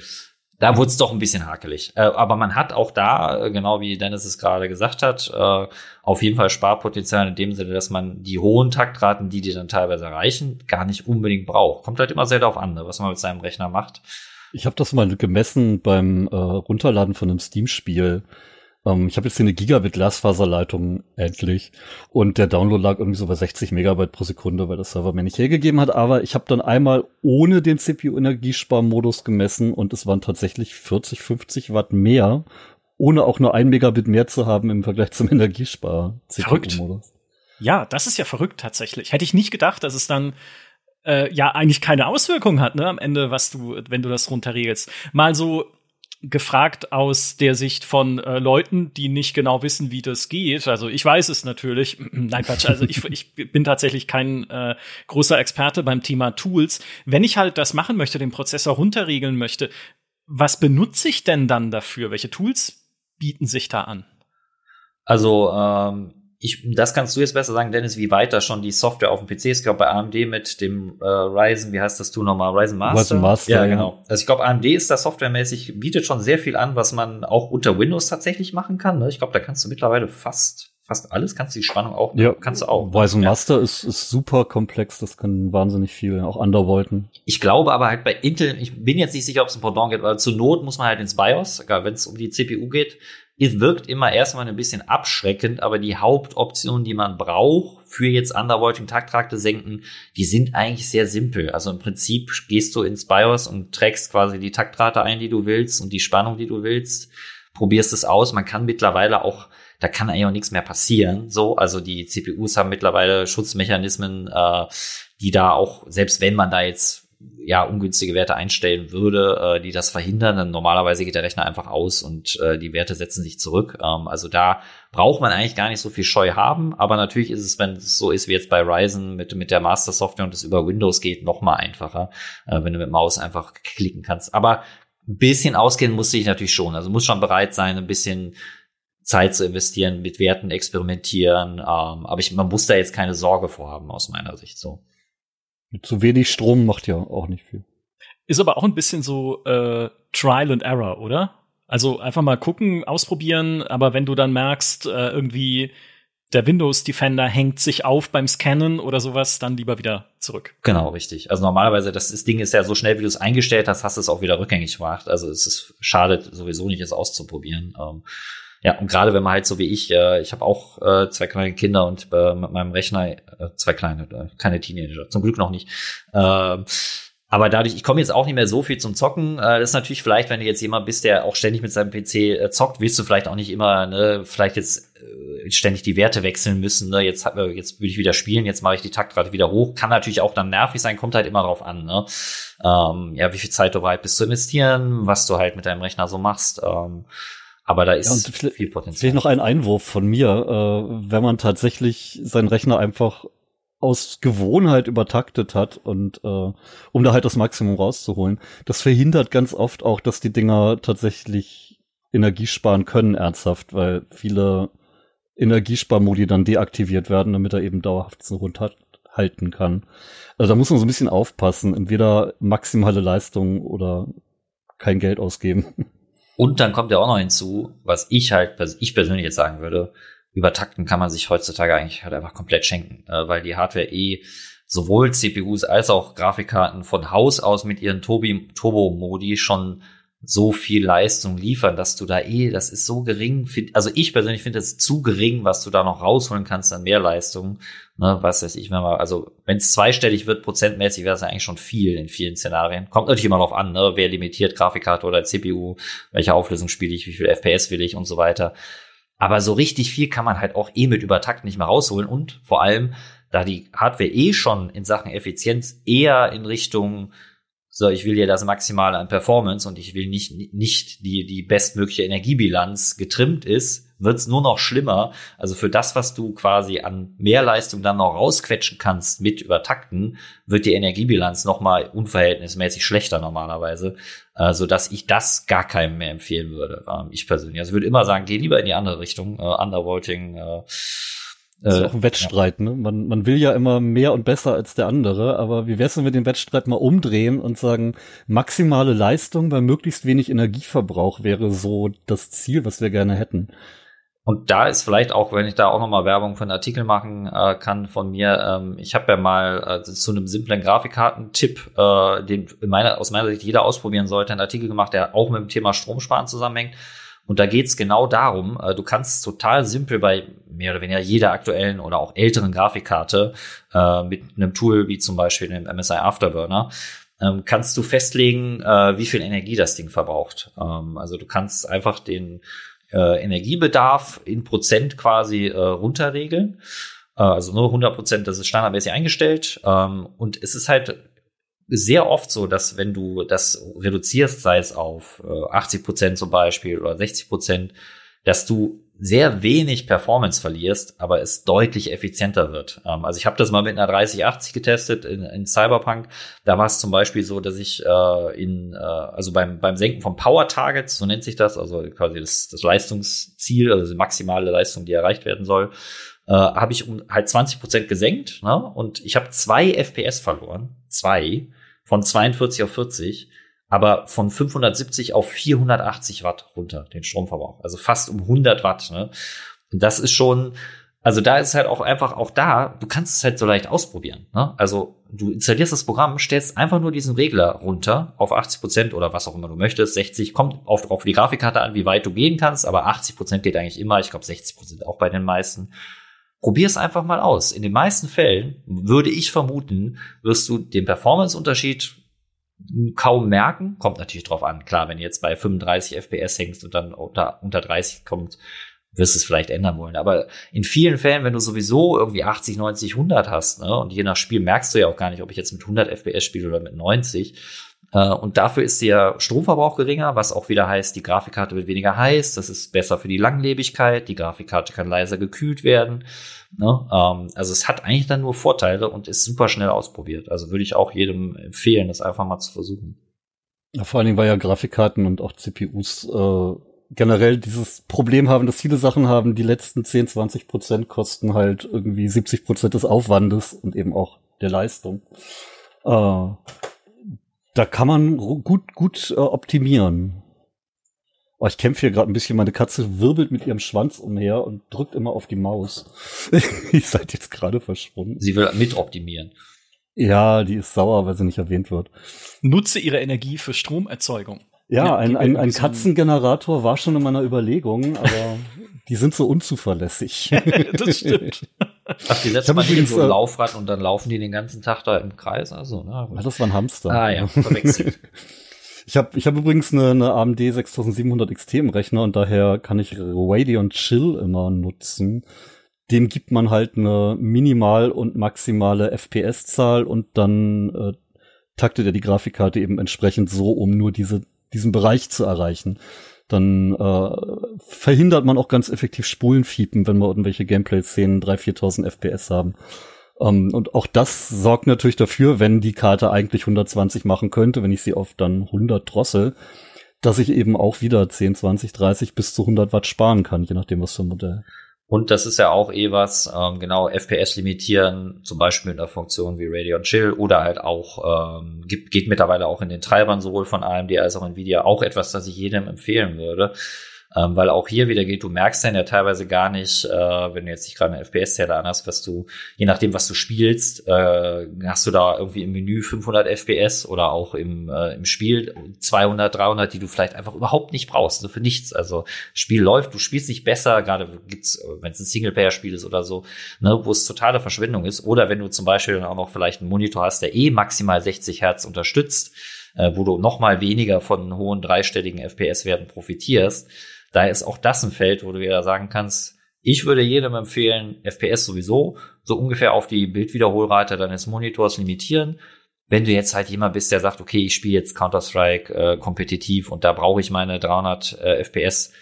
Speaker 3: Da wurde es doch ein bisschen hakelig. Äh, aber man hat auch da, äh, genau wie Dennis es gerade gesagt hat, äh, auf jeden Fall Sparpotenzial in dem Sinne, dass man die hohen Taktraten, die die dann teilweise erreichen, gar nicht unbedingt braucht. Kommt halt immer sehr darauf an, ne, was man mit seinem Rechner macht.
Speaker 2: Ich habe das mal gemessen beim äh, Runterladen von einem Steam-Spiel. Ähm, ich habe jetzt hier eine Gigabit Glasfaserleitung endlich und der Download lag irgendwie so bei 60 Megabyte pro Sekunde, weil der Server mir nicht hergegeben hat. Aber ich habe dann einmal ohne den CPU-Energiesparmodus gemessen und es waren tatsächlich 40, 50 Watt mehr, ohne auch nur ein Megabit mehr zu haben im Vergleich zum Energiespar-CPU-Modus.
Speaker 1: Ja, das ist ja verrückt tatsächlich. Hätte ich nicht gedacht, dass es dann äh, ja eigentlich keine Auswirkung hat, ne, am Ende, was du, wenn du das runterregelst. Mal so gefragt aus der Sicht von äh, Leuten, die nicht genau wissen, wie das geht. Also ich weiß es natürlich. Nein, Quatsch. Also ich, ich bin tatsächlich kein äh, großer Experte beim Thema Tools. Wenn ich halt das machen möchte, den Prozessor runterregeln möchte, was benutze ich denn dann dafür? Welche Tools bieten sich da an?
Speaker 3: Also ähm, ich, das kannst du jetzt besser sagen, Dennis, wie weit da schon die Software auf dem PC ist. Ich glaube, bei AMD mit dem äh, Ryzen, wie heißt das Tool nochmal? Ryzen Master? Ryzen
Speaker 2: Master.
Speaker 3: Ja, genau. Also ich glaube, AMD ist da softwaremäßig, bietet schon sehr viel an, was man auch unter Windows tatsächlich machen kann. Ne? Ich glaube, da kannst du mittlerweile fast fast alles, kannst du die Spannung auch,
Speaker 2: ja,
Speaker 3: kannst du auch.
Speaker 2: Ryzen ja. Master ist, ist super komplex, das kann wahnsinnig viel, auch Undervolten.
Speaker 3: Ich glaube aber halt bei Intel, ich bin jetzt nicht sicher, ob es ein Pendant geht, weil zur Not muss man halt ins BIOS, wenn es um die CPU geht, es wirkt immer erstmal ein bisschen abschreckend, aber die Hauptoptionen, die man braucht für jetzt Undervolting Takttrakte senken, die sind eigentlich sehr simpel. Also im Prinzip gehst du ins BIOS und trägst quasi die Taktrate ein, die du willst und die Spannung, die du willst, probierst es aus. Man kann mittlerweile auch da kann eigentlich auch nichts mehr passieren. So, also die CPUs haben mittlerweile Schutzmechanismen, äh, die da auch, selbst wenn man da jetzt ja ungünstige Werte einstellen würde, äh, die das verhindern, dann normalerweise geht der Rechner einfach aus und äh, die Werte setzen sich zurück. Ähm, also da braucht man eigentlich gar nicht so viel Scheu haben, aber natürlich ist es, wenn es so ist wie jetzt bei Ryzen mit mit der Master Software und es über Windows geht, noch mal einfacher, äh, wenn du mit Maus einfach klicken kannst. Aber ein bisschen ausgehen musste ich natürlich schon. Also muss schon bereit sein, ein bisschen Zeit zu investieren, mit Werten experimentieren. Ähm, aber ich, man muss da jetzt keine Sorge vorhaben aus meiner Sicht so.
Speaker 2: Mit zu wenig Strom macht ja auch nicht viel.
Speaker 1: Ist aber auch ein bisschen so äh, Trial and Error, oder? Also einfach mal gucken, ausprobieren, aber wenn du dann merkst, äh, irgendwie der Windows Defender hängt sich auf beim Scannen oder sowas, dann lieber wieder zurück.
Speaker 3: Genau, richtig. Also normalerweise, das, das Ding ist ja so schnell, wie du es eingestellt hast, hast du es auch wieder rückgängig gemacht. Also es ist schadet sowieso nicht, es auszuprobieren. Ähm, ja, und gerade wenn man halt so wie ich, äh, ich habe auch äh, zwei kleine Kinder und äh, mit meinem Rechner, äh, zwei kleine, äh, keine Teenager, zum Glück noch nicht. Äh, aber dadurch, ich komme jetzt auch nicht mehr so viel zum Zocken. Äh, das ist natürlich vielleicht, wenn du jetzt jemand bist, der auch ständig mit seinem PC äh, zockt, willst du vielleicht auch nicht immer, ne, vielleicht jetzt äh, ständig die Werte wechseln müssen. Ne? Jetzt, hat, jetzt will ich wieder spielen, jetzt mache ich die Taktrate wieder hoch. Kann natürlich auch dann nervig sein, kommt halt immer drauf an. Ne? Ähm, ja, wie viel Zeit du bereit bist zu investieren, was du halt mit deinem Rechner so machst. Ähm, aber da ist ja, viel Potenzial.
Speaker 2: Vielleicht noch ein Einwurf von mir, äh, wenn man tatsächlich seinen Rechner einfach aus Gewohnheit übertaktet hat und äh, um da halt das Maximum rauszuholen. Das verhindert ganz oft auch, dass die Dinger tatsächlich Energie sparen können, ernsthaft, weil viele Energiesparmodi dann deaktiviert werden, damit er eben dauerhaft so rund halten kann. Also da muss man so ein bisschen aufpassen, entweder maximale Leistung oder kein Geld ausgeben.
Speaker 3: Und dann kommt ja auch noch hinzu, was ich halt, ich persönlich jetzt sagen würde, übertakten kann man sich heutzutage eigentlich halt einfach komplett schenken, äh, weil die Hardware eh sowohl CPUs als auch Grafikkarten von Haus aus mit ihren Turbo-Modi schon so viel Leistung liefern, dass du da eh, das ist so gering, also ich persönlich finde es zu gering, was du da noch rausholen kannst an mehr Leistung. Ne, was weiß ich, wenn man, also wenn es zweistellig wird, prozentmäßig wäre es ja eigentlich schon viel in vielen Szenarien. Kommt natürlich immer darauf an, ne, wer limitiert Grafikkarte oder CPU, welche Auflösung spiele ich, wie viel FPS will ich und so weiter. Aber so richtig viel kann man halt auch eh mit Übertakt nicht mehr rausholen und vor allem, da die Hardware eh schon in Sachen Effizienz eher in Richtung so, ich will ja das Maximale an Performance und ich will nicht, nicht die, die bestmögliche Energiebilanz getrimmt ist, wird's nur noch schlimmer. Also für das, was du quasi an Mehrleistung dann noch rausquetschen kannst mit Übertakten, wird die Energiebilanz nochmal unverhältnismäßig schlechter normalerweise, äh, so dass ich das gar keinem mehr empfehlen würde. Ähm, ich persönlich. Also würde immer sagen, geh lieber in die andere Richtung, äh, Undervolting, äh,
Speaker 2: das ist äh, auch ein Wettstreit, ja. ne? Man, man will ja immer mehr und besser als der andere, aber wie wär's, wenn wir den Wettstreit mal umdrehen und sagen, maximale Leistung bei möglichst wenig Energieverbrauch wäre so das Ziel, was wir gerne hätten.
Speaker 3: Und da ist vielleicht auch, wenn ich da auch nochmal Werbung für einen Artikel machen äh, kann von mir, ähm, ich habe ja mal äh, zu einem simplen Grafikkarten-Tipp, äh, den in meiner, aus meiner Sicht jeder ausprobieren sollte, einen Artikel gemacht, der auch mit dem Thema Stromsparen zusammenhängt. Und da geht's genau darum, äh, du kannst total simpel bei mehr oder weniger jeder aktuellen oder auch älteren Grafikkarte äh, mit einem Tool wie zum Beispiel dem MSI Afterburner ähm, kannst du festlegen, äh, wie viel Energie das Ding verbraucht. Ähm, also du kannst einfach den äh, Energiebedarf in Prozent quasi äh, runterregeln. Äh, also nur 100 Prozent, das ist standardmäßig eingestellt. Ähm, und es ist halt sehr oft so, dass wenn du das reduzierst, sei es auf äh, 80 Prozent zum Beispiel oder 60 Prozent, dass du sehr wenig Performance verlierst, aber es deutlich effizienter wird. Ähm, also ich habe das mal mit einer 3080 getestet in, in Cyberpunk. Da war es zum Beispiel so, dass ich äh, in äh, also beim beim Senken von Power Targets, so nennt sich das, also quasi das, das Leistungsziel, also die maximale Leistung, die erreicht werden soll, äh, habe ich um halt 20 Prozent gesenkt. Ne? Und ich habe zwei FPS verloren, zwei von 42 auf 40, aber von 570 auf 480 Watt runter, den Stromverbrauch. Also fast um 100 Watt. Ne? Und das ist schon, also da ist halt auch einfach auch da, du kannst es halt so leicht ausprobieren. Ne? Also du installierst das Programm, stellst einfach nur diesen Regler runter auf 80 Prozent oder was auch immer du möchtest. 60 kommt auf, auf die Grafikkarte an, wie weit du gehen kannst, aber 80 Prozent geht eigentlich immer. Ich glaube 60 Prozent auch bei den meisten. Probier es einfach mal aus. In den meisten Fällen würde ich vermuten, wirst du den Performance-Unterschied kaum merken. Kommt natürlich drauf an. Klar, wenn du jetzt bei 35 FPS hängst und dann unter, unter 30 kommt, wirst du es vielleicht ändern wollen. Aber in vielen Fällen, wenn du sowieso irgendwie 80, 90, 100 hast, ne, und je nach Spiel merkst du ja auch gar nicht, ob ich jetzt mit 100 FPS spiele oder mit 90, äh, und dafür ist der Stromverbrauch geringer, was auch wieder heißt, die Grafikkarte wird weniger heiß, das ist besser für die Langlebigkeit, die Grafikkarte kann leiser gekühlt werden. Ne? Ähm, also es hat eigentlich dann nur Vorteile und ist super schnell ausprobiert. Also würde ich auch jedem empfehlen, das einfach mal zu versuchen.
Speaker 2: Ja, vor allen Dingen, weil ja Grafikkarten und auch CPUs äh, generell dieses Problem haben, dass viele Sachen haben, die letzten 10, 20 Prozent kosten halt irgendwie 70 Prozent des Aufwandes und eben auch der Leistung. Äh, da kann man gut, gut äh, optimieren. Oh, ich kämpfe hier gerade ein bisschen. Meine Katze wirbelt mit ihrem Schwanz umher und drückt immer auf die Maus. ich seid jetzt gerade verschwunden.
Speaker 3: Sie will mit optimieren.
Speaker 2: Ja, die ist sauer, weil sie nicht erwähnt wird.
Speaker 1: Nutze ihre Energie für Stromerzeugung.
Speaker 2: Ja, ja ein, ein, ein Katzengenerator war schon in meiner Überlegung, aber die sind so unzuverlässig.
Speaker 1: das stimmt.
Speaker 3: Ach, die setzen man in so ein äh, Laufrad und dann laufen die den ganzen Tag da im Kreis. Also, ne?
Speaker 2: Das war ein Hamster.
Speaker 3: Ah ja, verwechselt.
Speaker 2: Ich habe ich hab übrigens eine, eine AMD 6700 XT im Rechner und daher kann ich Radeon Chill immer nutzen. Dem gibt man halt eine minimal und maximale FPS-Zahl und dann äh, taktet er die Grafikkarte eben entsprechend so, um nur diese, diesen Bereich zu erreichen. Dann äh, verhindert man auch ganz effektiv Spulenfiepen, wenn wir irgendwelche Gameplay-Szenen 3.000, 4.000 FPS haben. Um, ähm, und auch das sorgt natürlich dafür, wenn die Karte eigentlich 120 machen könnte, wenn ich sie auf dann 100 drossel, dass ich eben auch wieder 10, 20, 30 bis zu 100 Watt sparen kann, je nachdem was für ein Modell.
Speaker 3: Und das ist ja auch eh was, ähm, genau, FPS limitieren, zum Beispiel in der Funktion wie Radeon Chill oder halt auch, ähm, geht, geht mittlerweile auch in den Treibern sowohl von AMD als auch Nvidia, auch etwas, das ich jedem empfehlen würde. Ähm, weil auch hier wieder geht, du merkst dann ja teilweise gar nicht, äh, wenn du jetzt nicht gerade einen FPS-Zähler anhast, was du, je nachdem, was du spielst, äh, hast du da irgendwie im Menü 500 FPS oder auch im, äh, im Spiel 200, 300, die du vielleicht einfach überhaupt nicht brauchst, so für nichts. Also Spiel läuft, du spielst nicht besser, gerade gibt's, wenn es ein Singleplayer-Spiel ist oder so, ne, wo es totale Verschwendung ist. Oder wenn du zum Beispiel dann auch noch vielleicht einen Monitor hast, der eh maximal 60 Hertz unterstützt, äh, wo du noch mal weniger von hohen dreistelligen FPS-Werten profitierst, Daher ist auch das ein Feld, wo du wieder sagen kannst, ich würde jedem empfehlen, FPS sowieso so ungefähr auf die Bildwiederholrate deines Monitors limitieren. Wenn du jetzt halt jemand bist, der sagt, okay, ich spiele jetzt Counter-Strike äh, kompetitiv und da brauche ich meine 300 äh, FPS,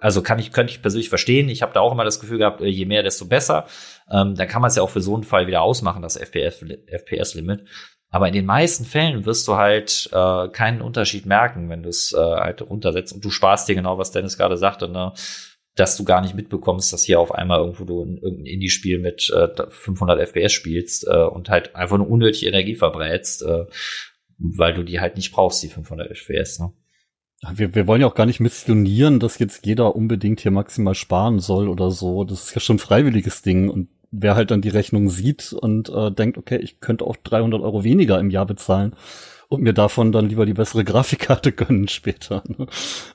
Speaker 3: also kann ich, könnte ich persönlich verstehen. Ich habe da auch immer das Gefühl gehabt, äh, je mehr, desto besser. Ähm, dann kann man es ja auch für so einen Fall wieder ausmachen, das FPS-Limit. Aber in den meisten Fällen wirst du halt äh, keinen Unterschied merken, wenn du es äh, halt runtersetzt und du sparst dir genau, was Dennis gerade sagte, ne? dass du gar nicht mitbekommst, dass hier auf einmal irgendwo du in, irgendein Indie-Spiel mit äh, 500 FPS spielst äh, und halt einfach eine unnötige Energie verbrätst, äh, weil du die halt nicht brauchst, die 500 FPS. Ne?
Speaker 2: Wir, wir wollen ja auch gar nicht missionieren, dass jetzt jeder unbedingt hier maximal sparen soll oder so. Das ist ja schon ein freiwilliges Ding und wer halt dann die Rechnung sieht und äh, denkt, okay, ich könnte auch 300 Euro weniger im Jahr bezahlen und mir davon dann lieber die bessere Grafikkarte gönnen später. Ne?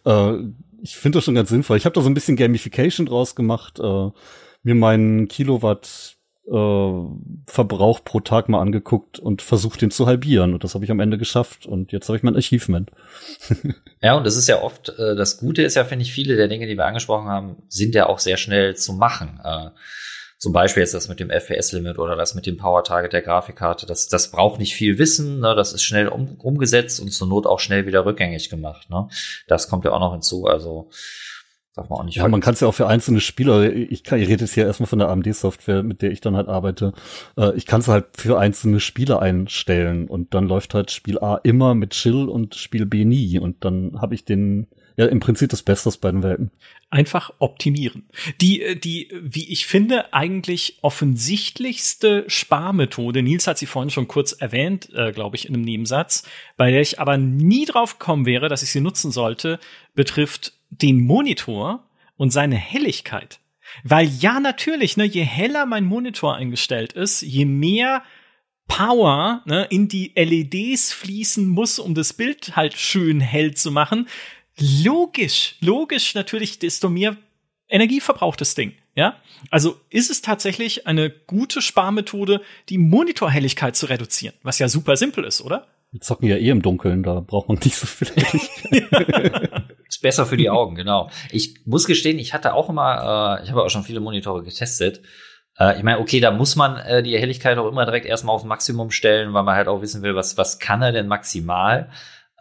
Speaker 2: Äh, ich finde das schon ganz sinnvoll. Ich habe da so ein bisschen Gamification draus gemacht, äh, mir meinen Kilowatt äh, Verbrauch pro Tag mal angeguckt und versucht, den zu halbieren. Und das habe ich am Ende geschafft. Und jetzt habe ich mein Achievement.
Speaker 3: ja, und das ist ja oft, äh, das Gute ist ja, finde ich, viele der Dinge, die wir angesprochen haben, sind ja auch sehr schnell zu machen. Äh, zum Beispiel jetzt das mit dem FPS-Limit oder das mit dem Power-Target der Grafikkarte. Das, das braucht nicht viel Wissen, ne? das ist schnell um, umgesetzt und zur Not auch schnell wieder rückgängig gemacht. Ne? Das kommt ja auch noch hinzu. Also darf man auch nicht.
Speaker 2: Ja, man kann es ja auch für einzelne Spieler. Ich kann, ihr redet jetzt hier erstmal von der AMD-Software, mit der ich dann halt arbeite. Äh, ich kann es halt für einzelne Spieler einstellen und dann läuft halt Spiel A immer mit Chill und Spiel B nie und dann habe ich den ja im Prinzip das Beste aus beiden Welten.
Speaker 1: Einfach optimieren. Die, äh, die, wie ich finde, eigentlich offensichtlichste Sparmethode, Nils hat sie vorhin schon kurz erwähnt, äh, glaube ich, in einem Nebensatz, bei der ich aber nie drauf gekommen wäre, dass ich sie nutzen sollte, betrifft den Monitor und seine Helligkeit. Weil ja, natürlich, ne, je heller mein Monitor eingestellt ist, je mehr Power ne, in die LEDs fließen muss, um das Bild halt schön hell zu machen, Logisch, logisch natürlich, desto mehr Energie verbraucht das Ding. Ja, also ist es tatsächlich eine gute Sparmethode, die Monitorhelligkeit zu reduzieren, was ja super simpel ist, oder?
Speaker 2: Wir zocken ja eh im Dunkeln, da braucht man nicht so viel
Speaker 3: Helligkeit. ist besser für die Augen, genau. Ich muss gestehen, ich hatte auch immer, äh, ich habe auch schon viele Monitore getestet. Äh, ich meine, okay, da muss man äh, die Helligkeit auch immer direkt erstmal aufs Maximum stellen, weil man halt auch wissen will, was, was kann er denn maximal.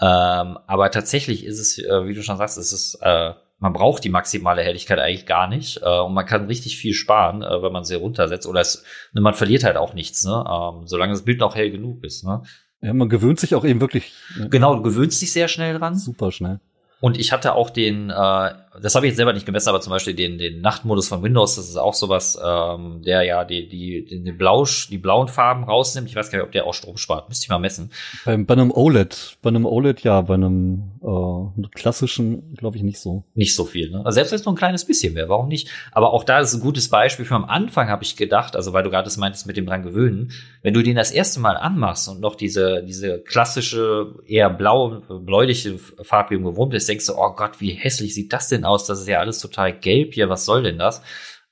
Speaker 3: Ähm, aber tatsächlich ist es, äh, wie du schon sagst, ist es, äh, man braucht die maximale Helligkeit eigentlich gar nicht äh, und man kann richtig viel sparen, äh, wenn man sie runtersetzt. Oder es, ne, man verliert halt auch nichts, ne? ähm, solange das Bild noch hell genug ist. Ne?
Speaker 2: Ja, man gewöhnt sich auch eben wirklich.
Speaker 3: Genau, du gewöhnst dich sehr schnell dran.
Speaker 2: Super schnell.
Speaker 3: Und ich hatte auch den, äh, das habe ich jetzt selber nicht gemessen, aber zum Beispiel den, den Nachtmodus von Windows, das ist auch sowas, ähm, der ja die, die, die, die, Blausch, die blauen Farben rausnimmt. Ich weiß gar nicht, ob der auch Strom spart. Müsste ich mal messen.
Speaker 2: Bei, bei einem OLED, bei einem OLED ja, bei einem äh, klassischen glaube ich nicht so.
Speaker 3: Nicht so viel, ne? Also selbst wenn es nur ein kleines bisschen wäre, warum nicht? Aber auch da ist ein gutes Beispiel für am Anfang habe ich gedacht, also weil du gerade das meintest mit dem dran gewöhnen, wenn du den das erste Mal anmachst und noch diese, diese klassische, eher blau, bläuliche Farbgebung gewohnt bist, denkst du, oh Gott, wie hässlich sieht das denn aus? Das ist ja alles total gelb hier, was soll denn das?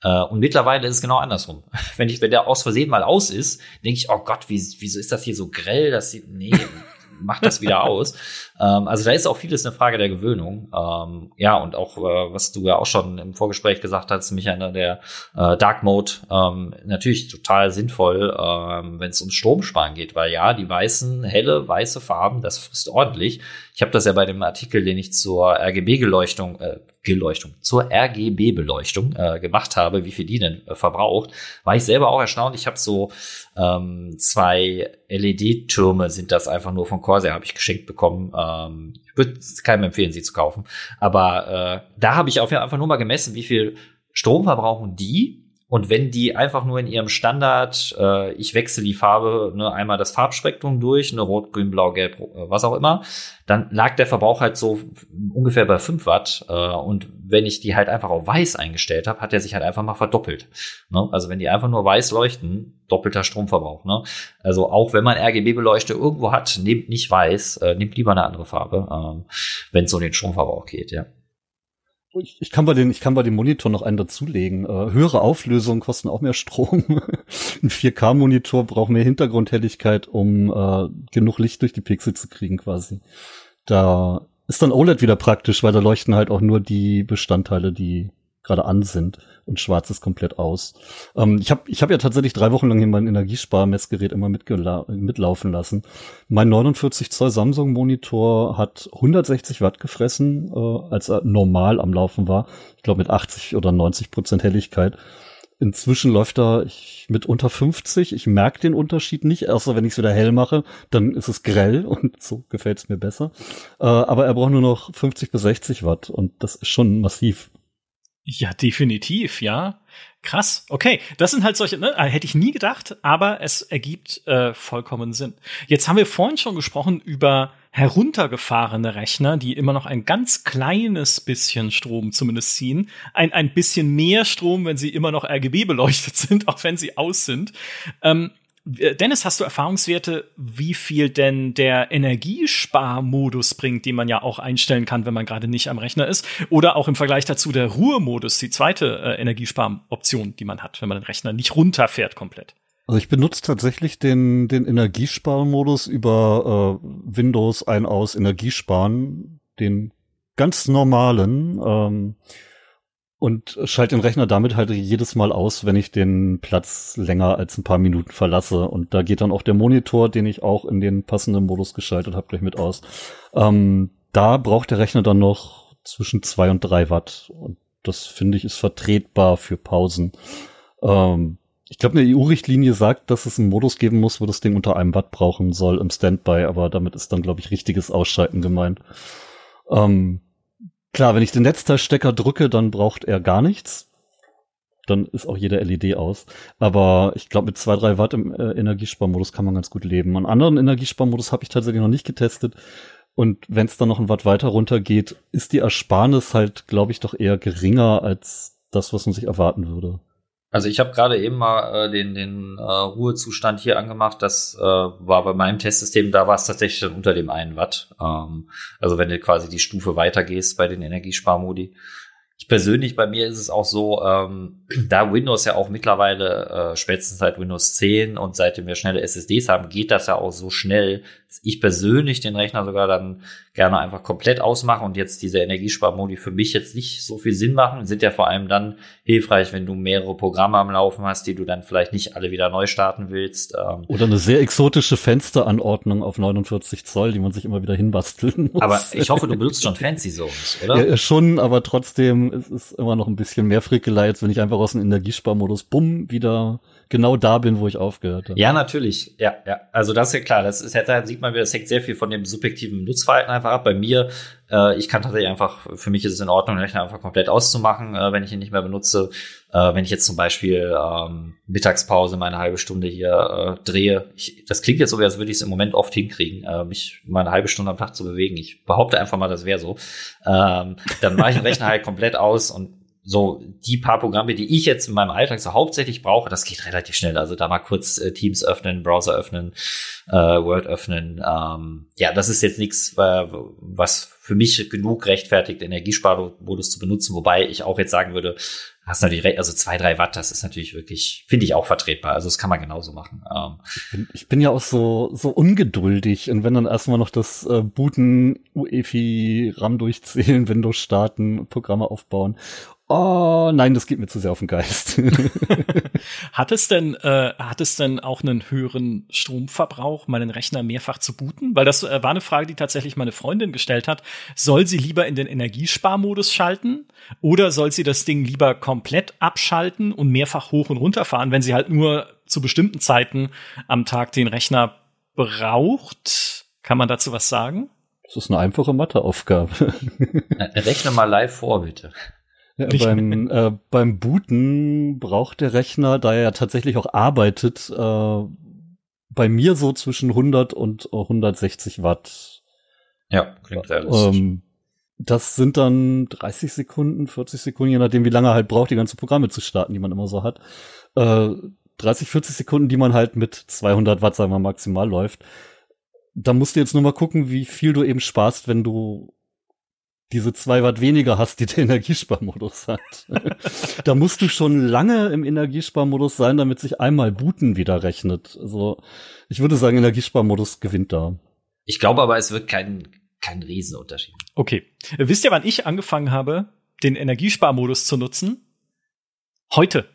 Speaker 3: Äh, und mittlerweile ist es genau andersrum. Wenn ich, wenn der aus Versehen mal aus ist, denke ich, oh Gott, wie, wieso ist das hier so grell? Das sieht, nee, mach das wieder aus. Ähm, also da ist auch vieles eine Frage der Gewöhnung. Ähm, ja, und auch, äh, was du ja auch schon im Vorgespräch gesagt hast, mich an der äh, Dark Mode, ähm, natürlich total sinnvoll, wenn es ums Stromsparen geht, weil ja, die weißen, helle, weiße Farben, das frisst ordentlich. Ich habe das ja bei dem Artikel, den ich zur RGB-Geleuchtung, äh, Geleuchtung, zur RGB-Beleuchtung äh, gemacht habe, wie viel die denn äh, verbraucht, war ich selber auch erstaunt. Ich habe so ähm, zwei LED-Türme, sind das einfach nur von Corsair, habe ich geschenkt bekommen. Ähm, ich würde keinem empfehlen, sie zu kaufen. Aber äh, da habe ich auf einfach nur mal gemessen, wie viel Strom verbrauchen die und wenn die einfach nur in ihrem Standard, äh, ich wechsle die Farbe, ne, einmal das Farbspektrum durch, ne, rot, grün, blau, gelb, äh, was auch immer, dann lag der Verbrauch halt so ungefähr bei 5 Watt. Äh, und wenn ich die halt einfach auf weiß eingestellt habe, hat er sich halt einfach mal verdoppelt. Ne? Also wenn die einfach nur weiß leuchten, doppelter Stromverbrauch. Ne? Also auch wenn man RGB-Beleuchte irgendwo hat, nehmt nicht weiß, äh, nehmt lieber eine andere Farbe, äh, wenn es um den Stromverbrauch geht, ja.
Speaker 2: Ich, ich, kann bei den, ich kann bei dem Monitor noch einen dazulegen. Äh, höhere Auflösungen kosten auch mehr Strom. Ein 4K-Monitor braucht mehr Hintergrundhelligkeit, um äh, genug Licht durch die Pixel zu kriegen, quasi. Da ist dann OLED wieder praktisch, weil da leuchten halt auch nur die Bestandteile, die gerade an sind und schwarz ist komplett aus. Ähm, ich habe ich hab ja tatsächlich drei Wochen lang hier mein Energiesparmessgerät immer mitlaufen lassen. Mein 49 Zoll Samsung Monitor hat 160 Watt gefressen, äh, als er normal am Laufen war. Ich glaube mit 80 oder 90 Prozent Helligkeit. Inzwischen läuft er mit unter 50. Ich merke den Unterschied nicht, außer wenn ich es wieder hell mache, dann ist es grell und so gefällt es mir besser. Äh, aber er braucht nur noch 50 bis 60 Watt und das ist schon massiv.
Speaker 1: Ja, definitiv, ja. Krass. Okay, das sind halt solche, ne, äh, hätte ich nie gedacht, aber es ergibt äh, vollkommen Sinn. Jetzt haben wir vorhin schon gesprochen über heruntergefahrene Rechner, die immer noch ein ganz kleines bisschen Strom zumindest ziehen. Ein, ein bisschen mehr Strom, wenn sie immer noch RGB beleuchtet sind, auch wenn sie aus sind. Ähm, Dennis, hast du Erfahrungswerte, wie viel denn der Energiesparmodus bringt, den man ja auch einstellen kann, wenn man gerade nicht am Rechner ist? Oder auch im Vergleich dazu der Ruhemodus, die zweite äh, Energiesparoption, die man hat, wenn man den Rechner nicht runterfährt komplett?
Speaker 2: Also ich benutze tatsächlich den, den Energiesparmodus über äh, Windows ein aus Energiesparen, den ganz normalen. Ähm, und schalte den Rechner damit halt jedes Mal aus, wenn ich den Platz länger als ein paar Minuten verlasse. Und da geht dann auch der Monitor, den ich auch in den passenden Modus geschaltet habe, gleich mit aus. Ähm, da braucht der Rechner dann noch zwischen zwei und drei Watt. Und das finde ich ist vertretbar für Pausen. Ähm, ich glaube, eine EU-Richtlinie sagt, dass es einen Modus geben muss, wo das Ding unter einem Watt brauchen soll im Standby, aber damit ist dann, glaube ich, richtiges Ausschalten gemeint. Ähm, Klar, wenn ich den Netzteilstecker drücke, dann braucht er gar nichts. Dann ist auch jede LED aus. Aber ich glaube, mit zwei, drei Watt im äh, Energiesparmodus kann man ganz gut leben. Einen anderen Energiesparmodus habe ich tatsächlich noch nicht getestet. Und wenn es dann noch ein Watt weiter runter geht, ist die Ersparnis halt, glaube ich, doch eher geringer als das, was man sich erwarten würde.
Speaker 3: Also ich habe gerade eben mal äh, den, den äh, Ruhezustand hier angemacht. Das äh, war bei meinem Testsystem, da war es tatsächlich schon unter dem einen Watt. Ähm, also wenn du quasi die Stufe weitergehst bei den Energiesparmodi. Ich persönlich, bei mir ist es auch so, ähm, da Windows ja auch mittlerweile, äh, spätestens seit Windows 10 und seitdem wir schnelle SSDs haben, geht das ja auch so schnell, dass ich persönlich den Rechner sogar dann gerne einfach komplett ausmache und jetzt diese Energiesparmodi für mich jetzt nicht so viel Sinn machen, sind ja vor allem dann hilfreich, wenn du mehrere Programme am Laufen hast, die du dann vielleicht nicht alle wieder neu starten willst.
Speaker 2: Ähm. Oder eine sehr exotische Fensteranordnung auf 49 Zoll, die man sich immer wieder hinbasteln muss.
Speaker 3: Aber ich hoffe, du benutzt schon Fancy Zones, oder?
Speaker 2: Ja, schon, aber trotzdem ist es immer noch ein bisschen mehr Frickelei, als wenn ich einfach aus dem Energiesparmodus bumm wieder genau da bin, wo ich aufgehört habe.
Speaker 3: Ja, natürlich. Ja, ja. Also das ist ja klar. Das ist, da sieht man wieder, das hängt sehr viel von dem subjektiven Nutzverhalten einfach ab. Bei mir, äh, ich kann tatsächlich einfach, für mich ist es in Ordnung, den Rechner einfach komplett auszumachen, äh, wenn ich ihn nicht mehr benutze. Äh, wenn ich jetzt zum Beispiel ähm, Mittagspause meine halbe Stunde hier äh, drehe. Ich, das klingt jetzt so, als würde ich es im Moment oft hinkriegen, äh, mich mal eine halbe Stunde am Tag zu bewegen. Ich behaupte einfach mal, das wäre so. Ähm, dann mache ich den Rechner halt komplett aus und so die paar Programme, die ich jetzt in meinem Alltag so hauptsächlich brauche, das geht relativ schnell. Also da mal kurz äh, Teams öffnen, Browser öffnen, äh, Word öffnen. Ähm, ja, das ist jetzt nichts, äh, was für mich genug rechtfertigt, Energiesparmodus zu benutzen. Wobei ich auch jetzt sagen würde, hast natürlich recht, also zwei, drei Watt, das ist natürlich wirklich, finde ich auch vertretbar. Also das kann man genauso machen. Ähm,
Speaker 2: ich, bin, ich bin ja auch so, so ungeduldig und wenn dann erstmal noch das äh, Booten, UEFI, RAM durchzählen, Windows starten, Programme aufbauen Oh nein, das geht mir zu sehr auf den Geist.
Speaker 1: hat es denn, äh, hat es denn auch einen höheren Stromverbrauch, meinen Rechner mehrfach zu booten? Weil das äh, war eine Frage, die tatsächlich meine Freundin gestellt hat. Soll sie lieber in den Energiesparmodus schalten oder soll sie das Ding lieber komplett abschalten und mehrfach hoch und runter fahren, wenn sie halt nur zu bestimmten Zeiten am Tag den Rechner braucht? Kann man dazu was sagen?
Speaker 2: Das ist eine einfache Matheaufgabe.
Speaker 3: Rechne mal live vor, bitte.
Speaker 2: Ja, beim, äh, beim Booten braucht der Rechner, da er ja tatsächlich auch arbeitet, äh, bei mir so zwischen 100 und 160 Watt.
Speaker 3: Ja, klingt realistisch. Ähm,
Speaker 2: das sind dann 30 Sekunden, 40 Sekunden, je nachdem, wie lange er halt braucht, die ganzen Programme zu starten, die man immer so hat. Äh, 30, 40 Sekunden, die man halt mit 200 Watt, sagen wir maximal läuft. Da musst du jetzt nur mal gucken, wie viel du eben sparst, wenn du diese zwei Watt weniger hast, die der Energiesparmodus hat. da musst du schon lange im Energiesparmodus sein, damit sich einmal Booten wieder rechnet. Also ich würde sagen, Energiesparmodus gewinnt da.
Speaker 3: Ich glaube aber, es wird kein, kein Riesenunterschied.
Speaker 1: Okay. Wisst ihr, wann ich angefangen habe, den Energiesparmodus zu nutzen? Heute.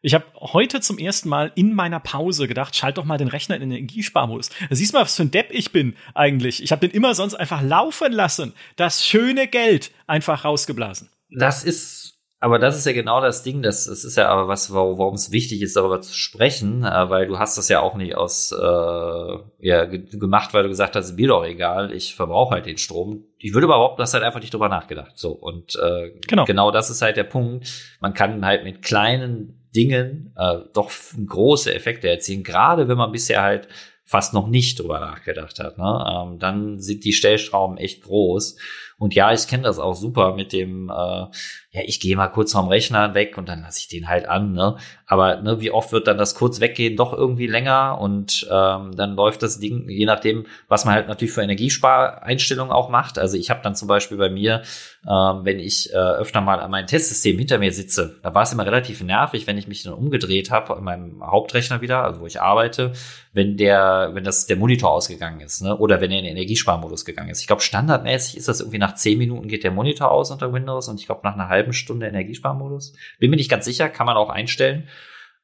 Speaker 1: Ich habe heute zum ersten Mal in meiner Pause gedacht, schalt doch mal den Rechner in den Energiesparmodus. Da siehst du mal, was für ein Depp ich bin eigentlich. Ich habe den immer sonst einfach laufen lassen. Das schöne Geld einfach rausgeblasen.
Speaker 3: Das ist aber das ist ja genau das Ding, das, das ist ja aber was, warum es wichtig ist, darüber zu sprechen, äh, weil du hast das ja auch nicht aus äh, ja, gemacht, weil du gesagt hast, mir doch egal, ich verbrauche halt den Strom. Ich würde überhaupt, das halt einfach nicht drüber nachgedacht. So und äh, genau. genau das ist halt der Punkt. Man kann halt mit kleinen Dingen äh, doch große Effekte erzielen, gerade wenn man bisher halt fast noch nicht drüber nachgedacht hat. Ne? Ähm, dann sind die Stellschrauben echt groß. Und ja, ich kenne das auch super mit dem, äh, ja, ich gehe mal kurz vom Rechner weg und dann lasse ich den halt an. Ne? Aber ne, wie oft wird dann das kurz weggehen doch irgendwie länger und ähm, dann läuft das Ding, je nachdem, was man halt natürlich für Energiespareinstellungen auch macht. Also ich habe dann zum Beispiel bei mir, ähm, wenn ich äh, öfter mal an meinem Testsystem hinter mir sitze, da war es immer relativ nervig, wenn ich mich dann umgedreht habe an meinem Hauptrechner wieder, also wo ich arbeite, wenn der, wenn das der Monitor ausgegangen ist, ne? Oder wenn er in den Energiesparmodus gegangen ist. Ich glaube, standardmäßig ist das irgendwie nach zehn Minuten geht der Monitor aus unter Windows und ich glaube nach einer halben Stunde Energiesparmodus. Bin mir nicht ganz sicher, kann man auch einstellen.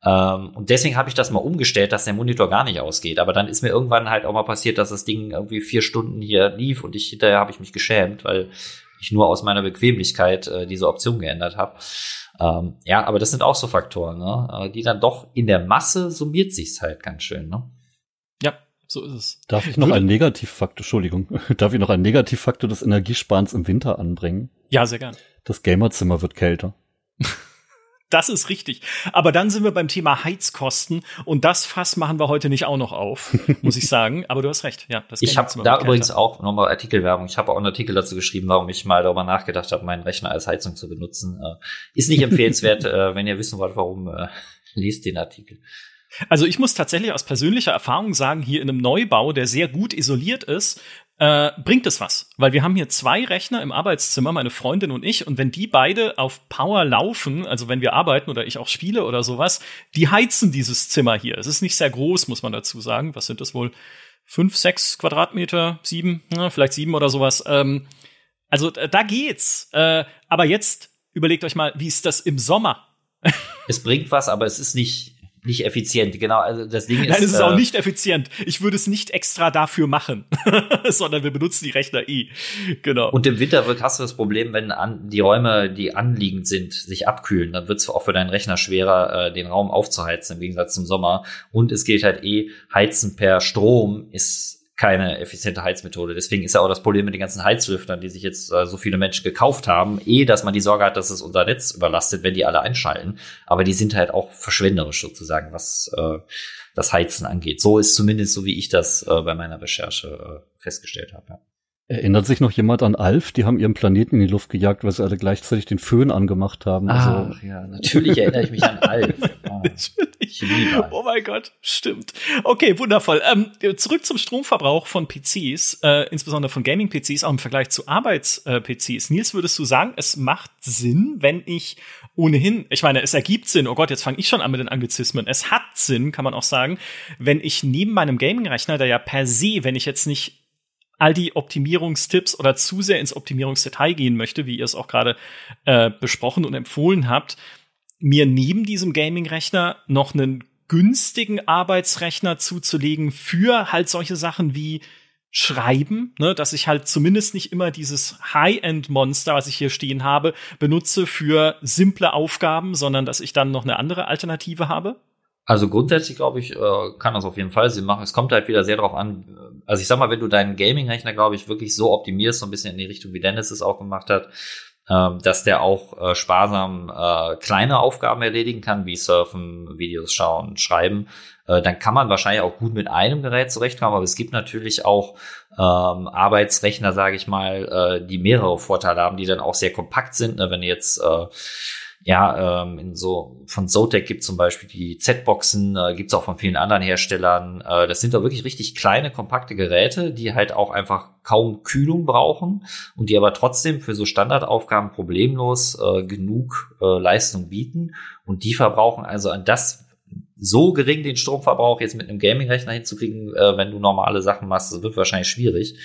Speaker 3: Ähm, und deswegen habe ich das mal umgestellt, dass der Monitor gar nicht ausgeht. Aber dann ist mir irgendwann halt auch mal passiert, dass das Ding irgendwie vier Stunden hier lief und ich hinterher habe ich mich geschämt, weil ich nur aus meiner Bequemlichkeit äh, diese Option geändert habe. Ähm, ja, aber das sind auch so Faktoren, ne? Äh, die dann doch in der Masse summiert sich's halt ganz schön. Ne?
Speaker 1: So ist es.
Speaker 2: Darf ich noch Würde einen Negativfaktor, Entschuldigung, darf ich noch einen Negativfaktor des Energiesparens im Winter anbringen?
Speaker 1: Ja, sehr gern.
Speaker 2: Das Gamerzimmer wird kälter.
Speaker 1: Das ist richtig. Aber dann sind wir beim Thema Heizkosten und das Fass machen wir heute nicht auch noch auf, muss ich sagen. Aber du hast recht. Ja,
Speaker 3: das ich habe da übrigens auch nochmal Artikelwerbung. Ich habe auch einen Artikel dazu geschrieben, warum ich mal darüber nachgedacht habe, meinen Rechner als Heizung zu benutzen. Äh, ist nicht empfehlenswert, äh, wenn ihr wissen wollt, warum. Äh, liest den Artikel.
Speaker 1: Also ich muss tatsächlich aus persönlicher Erfahrung sagen, hier in einem Neubau, der sehr gut isoliert ist, äh, bringt es was. Weil wir haben hier zwei Rechner im Arbeitszimmer, meine Freundin und ich, und wenn die beide auf Power laufen, also wenn wir arbeiten oder ich auch spiele oder sowas, die heizen dieses Zimmer hier. Es ist nicht sehr groß, muss man dazu sagen. Was sind das wohl? Fünf, sechs Quadratmeter, sieben, na, vielleicht sieben oder sowas. Ähm, also da geht's. Äh, aber jetzt überlegt euch mal, wie ist das im Sommer?
Speaker 3: es bringt was, aber es ist nicht nicht effizient. Genau, also das Ding ist.
Speaker 1: Nein, es ist äh, auch nicht effizient. Ich würde es nicht extra dafür machen, sondern wir benutzen die Rechner eh. Genau.
Speaker 3: Und im Winter hast du das Problem, wenn an, die Räume, die anliegend sind, sich abkühlen, dann wird es auch für deinen Rechner schwerer, äh, den Raum aufzuheizen im Gegensatz zum Sommer. Und es geht halt eh, Heizen per Strom ist keine effiziente Heizmethode. Deswegen ist ja auch das Problem mit den ganzen Heizlüftern, die sich jetzt äh, so viele Menschen gekauft haben, eh, dass man die Sorge hat, dass es unser Netz überlastet, wenn die alle einschalten. Aber die sind halt auch verschwenderisch sozusagen, was äh, das Heizen angeht. So ist zumindest so, wie ich das äh, bei meiner Recherche äh, festgestellt habe. Ja.
Speaker 2: Erinnert sich noch jemand an Alf? Die haben ihren Planeten in die Luft gejagt, weil sie alle gleichzeitig den Föhn angemacht haben.
Speaker 3: Also Ach also, ja, natürlich erinnere ich mich an Alf. Ah.
Speaker 1: Oh mein Gott, stimmt. Okay, wundervoll. Ähm, zurück zum Stromverbrauch von PCs, äh, insbesondere von Gaming-PCs, auch im Vergleich zu Arbeits-PCs. Nils, würdest du sagen, es macht Sinn, wenn ich ohnehin, ich meine, es ergibt Sinn, oh Gott, jetzt fange ich schon an mit den Anglizismen. Es hat Sinn, kann man auch sagen, wenn ich neben meinem Gaming-Rechner, der ja per se, wenn ich jetzt nicht all die Optimierungstipps oder zu sehr ins Optimierungsdetail gehen möchte, wie ihr es auch gerade äh, besprochen und empfohlen habt, mir neben diesem Gaming-Rechner noch einen günstigen Arbeitsrechner zuzulegen für halt solche Sachen wie Schreiben, ne, dass ich halt zumindest nicht immer dieses High-End-Monster, was ich hier stehen habe, benutze für simple Aufgaben, sondern dass ich dann noch eine andere Alternative habe?
Speaker 3: Also grundsätzlich glaube ich, äh, kann das auf jeden Fall Sinn machen. Es kommt halt wieder sehr darauf an. Also ich sag mal, wenn du deinen Gaming-Rechner, glaube ich, wirklich so optimierst, so ein bisschen in die Richtung, wie Dennis es auch gemacht hat, ähm, dass der auch äh, sparsam äh, kleine Aufgaben erledigen kann, wie surfen, Videos schauen, schreiben, äh, dann kann man wahrscheinlich auch gut mit einem Gerät zurechtkommen. Aber es gibt natürlich auch ähm, Arbeitsrechner, sage ich mal, äh, die mehrere Vorteile haben, die dann auch sehr kompakt sind. Ne? Wenn jetzt äh, ja, ähm, in so von Zotac gibt zum Beispiel die Z-Boxen, äh, gibt es auch von vielen anderen Herstellern. Äh, das sind da wirklich richtig kleine, kompakte Geräte, die halt auch einfach kaum Kühlung brauchen und die aber trotzdem für so Standardaufgaben problemlos äh, genug äh, Leistung bieten. Und die verbrauchen also an das so gering den Stromverbrauch jetzt mit einem Gaming-Rechner hinzukriegen, äh, wenn du normale Sachen machst, das wird wahrscheinlich schwierig.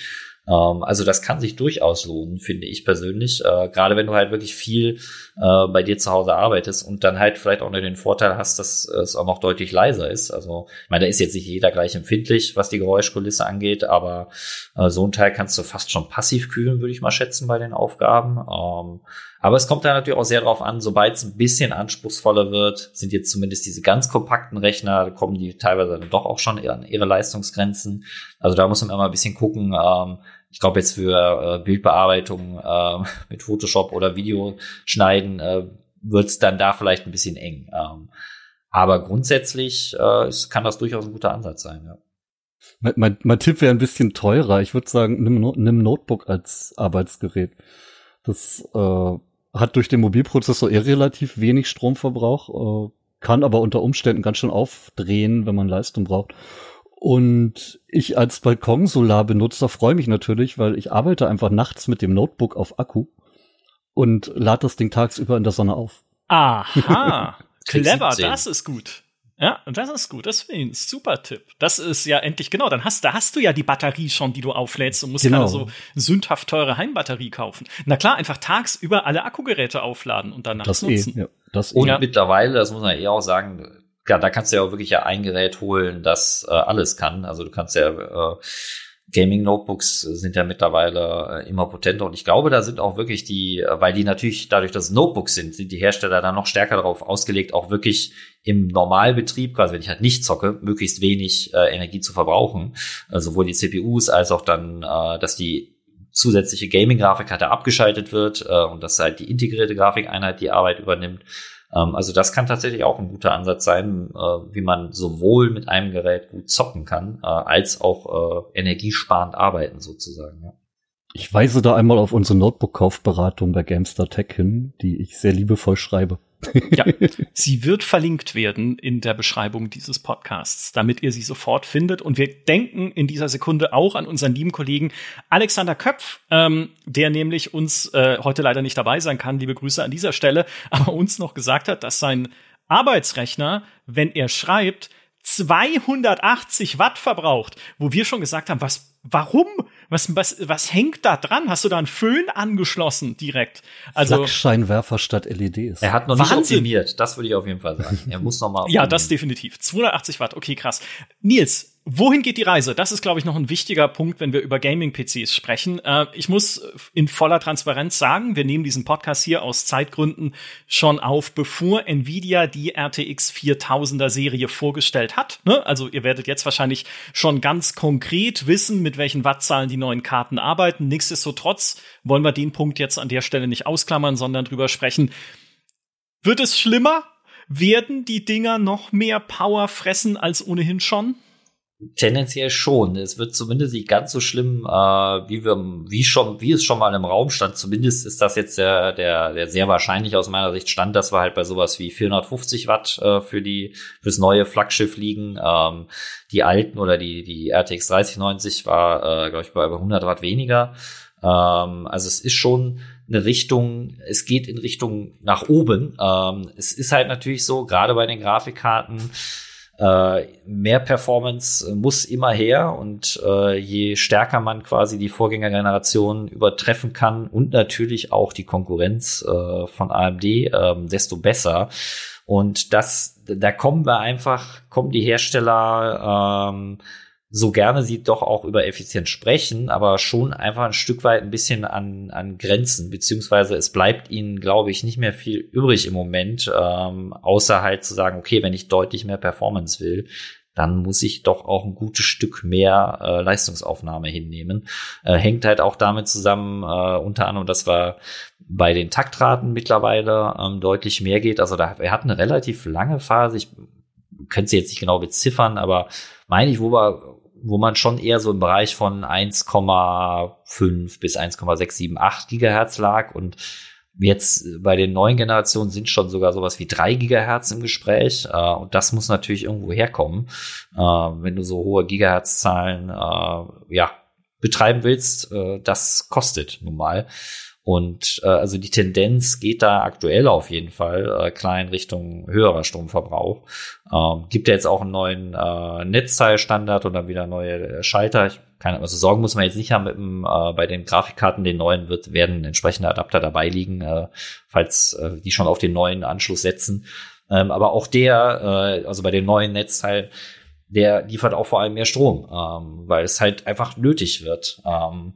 Speaker 3: Ähm, also das kann sich durchaus lohnen, finde ich persönlich. Äh, Gerade wenn du halt wirklich viel äh, bei dir zu Hause arbeitest und dann halt vielleicht auch noch den Vorteil hast, dass es auch noch deutlich leiser ist. Also, ich meine, da ist jetzt nicht jeder gleich empfindlich, was die Geräuschkulisse angeht, aber äh, so ein Teil kannst du fast schon passiv kühlen, würde ich mal schätzen, bei den Aufgaben. Ähm, aber es kommt da natürlich auch sehr darauf an, sobald es ein bisschen anspruchsvoller wird, sind jetzt zumindest diese ganz kompakten Rechner, kommen die teilweise dann doch auch schon an ihre Leistungsgrenzen. Also da muss man immer ein bisschen gucken. Ähm, ich glaube jetzt für äh, Bildbearbeitung äh, mit Photoshop oder Videoschneiden äh, wird es dann da vielleicht ein bisschen eng. Ähm, aber grundsätzlich äh, es kann das durchaus ein guter Ansatz sein. Ja.
Speaker 2: Mein, mein, mein Tipp wäre ein bisschen teurer. Ich würde sagen, nimm, nimm Notebook als Arbeitsgerät. Das äh, hat durch den Mobilprozessor eher relativ wenig Stromverbrauch, äh, kann aber unter Umständen ganz schön aufdrehen, wenn man Leistung braucht. Und ich als Balkonsolarbenutzer freue mich natürlich, weil ich arbeite einfach nachts mit dem Notebook auf Akku und lade das Ding tagsüber in der Sonne auf.
Speaker 1: Aha, clever, das ist gut. Ja, das ist gut. Das finde ich ein super Tipp. Das ist ja endlich genau. Dann hast, da hast du ja die Batterie schon, die du auflädst und musst genau. keine so sündhaft teure Heimbatterie kaufen. Na klar, einfach tagsüber alle Akkugeräte aufladen und danach das eh, nutzen.
Speaker 3: Eh, ja, das und eh. mittlerweile, das muss man eher auch sagen, ja, da kannst du ja auch wirklich ja ein Gerät holen, das äh, alles kann. Also du kannst ja äh, Gaming-Notebooks sind ja mittlerweile äh, immer potenter und ich glaube, da sind auch wirklich die, äh, weil die natürlich dadurch, dass Notebooks sind, sind die Hersteller dann noch stärker darauf ausgelegt, auch wirklich im Normalbetrieb, quasi wenn ich halt nicht zocke, möglichst wenig äh, Energie zu verbrauchen. Äh, sowohl die CPUs als auch dann, äh, dass die zusätzliche Gaming-Grafikkarte abgeschaltet wird äh, und dass halt die integrierte Grafikeinheit die Arbeit übernimmt. Ähm, also das kann tatsächlich auch ein guter Ansatz sein, äh, wie man sowohl mit einem Gerät gut zocken kann, äh, als auch äh, energiesparend arbeiten sozusagen. Ja.
Speaker 2: Ich weise da einmal auf unsere Notebook-Kaufberatung bei Gamestar Tech hin, die ich sehr liebevoll schreibe.
Speaker 1: Ja, sie wird verlinkt werden in der Beschreibung dieses Podcasts, damit ihr sie sofort findet. Und wir denken in dieser Sekunde auch an unseren lieben Kollegen Alexander Köpf, ähm, der nämlich uns äh, heute leider nicht dabei sein kann. Liebe Grüße an dieser Stelle, aber uns noch gesagt hat, dass sein Arbeitsrechner, wenn er schreibt, 280 Watt verbraucht, wo wir schon gesagt haben, was, warum? Was, was, was hängt da dran? Hast du da einen Föhn angeschlossen direkt?
Speaker 2: Also Flakscheinwerfer statt LEDs.
Speaker 3: Er hat noch Wahnsinn. nicht optimiert, das würde ich auf jeden Fall sagen. Er muss noch mal.
Speaker 1: ja, das definitiv. 280 Watt, okay, krass. Nils, Wohin geht die Reise? Das ist, glaube ich, noch ein wichtiger Punkt, wenn wir über Gaming-PCs sprechen. Äh, ich muss in voller Transparenz sagen, wir nehmen diesen Podcast hier aus Zeitgründen schon auf, bevor Nvidia die RTX 4000er Serie vorgestellt hat. Ne? Also ihr werdet jetzt wahrscheinlich schon ganz konkret wissen, mit welchen Wattzahlen die neuen Karten arbeiten. Nichtsdestotrotz wollen wir den Punkt jetzt an der Stelle nicht ausklammern, sondern drüber sprechen. Wird es schlimmer? Werden die Dinger noch mehr Power fressen als ohnehin schon?
Speaker 3: Tendenziell schon. Es wird zumindest nicht ganz so schlimm, äh, wie wir, wie schon, wie es schon mal im Raum stand. Zumindest ist das jetzt der, der, der sehr wahrscheinlich aus meiner Sicht stand, dass wir halt bei sowas wie 450 Watt äh, für die fürs neue Flaggschiff liegen. Ähm, die alten oder die die RTX 3090 war, äh, glaube ich, bei über 100 Watt weniger. Ähm, also es ist schon eine Richtung, es geht in Richtung nach oben. Ähm, es ist halt natürlich so, gerade bei den Grafikkarten äh, mehr Performance muss immer her und äh, je stärker man quasi die Vorgängergeneration übertreffen kann und natürlich auch die Konkurrenz äh, von AMD, äh, desto besser. Und das, da kommen wir einfach, kommen die Hersteller ähm, so gerne sie doch auch über Effizienz sprechen, aber schon einfach ein Stück weit ein bisschen an, an Grenzen, beziehungsweise es bleibt ihnen, glaube ich, nicht mehr viel übrig im Moment, ähm, außer halt zu sagen, okay, wenn ich deutlich mehr Performance will, dann muss ich doch auch ein gutes Stück mehr äh, Leistungsaufnahme hinnehmen. Äh, hängt halt auch damit zusammen, äh, unter anderem, dass wir bei den Taktraten mittlerweile ähm, deutlich mehr geht. Also da, wir hatten eine relativ lange Phase, ich könnte sie jetzt nicht genau beziffern, aber meine ich, wo wir wo man schon eher so im Bereich von 1,5 bis 1,678 Gigahertz lag und Jetzt bei den neuen Generationen sind schon sogar sowas wie drei Gigahertz im Gespräch. Äh, und das muss natürlich irgendwo herkommen. Äh, wenn du so hohe Gigahertz-Zahlen äh, ja, betreiben willst, äh, das kostet nun mal. Und äh, also die Tendenz geht da aktuell auf jeden Fall äh, klein Richtung höherer Stromverbrauch. Ähm, gibt ja jetzt auch einen neuen äh, Netzteilstandard und dann wieder neue äh, Schalter. Ich, keine, also Sorgen muss man jetzt nicht haben mit dem, äh, bei den Grafikkarten, den neuen wird, werden entsprechende Adapter dabei liegen, äh, falls äh, die schon auf den neuen Anschluss setzen. Ähm, aber auch der, äh, also bei den neuen Netzteilen, der liefert auch vor allem mehr Strom, ähm, weil es halt einfach nötig wird. Ähm,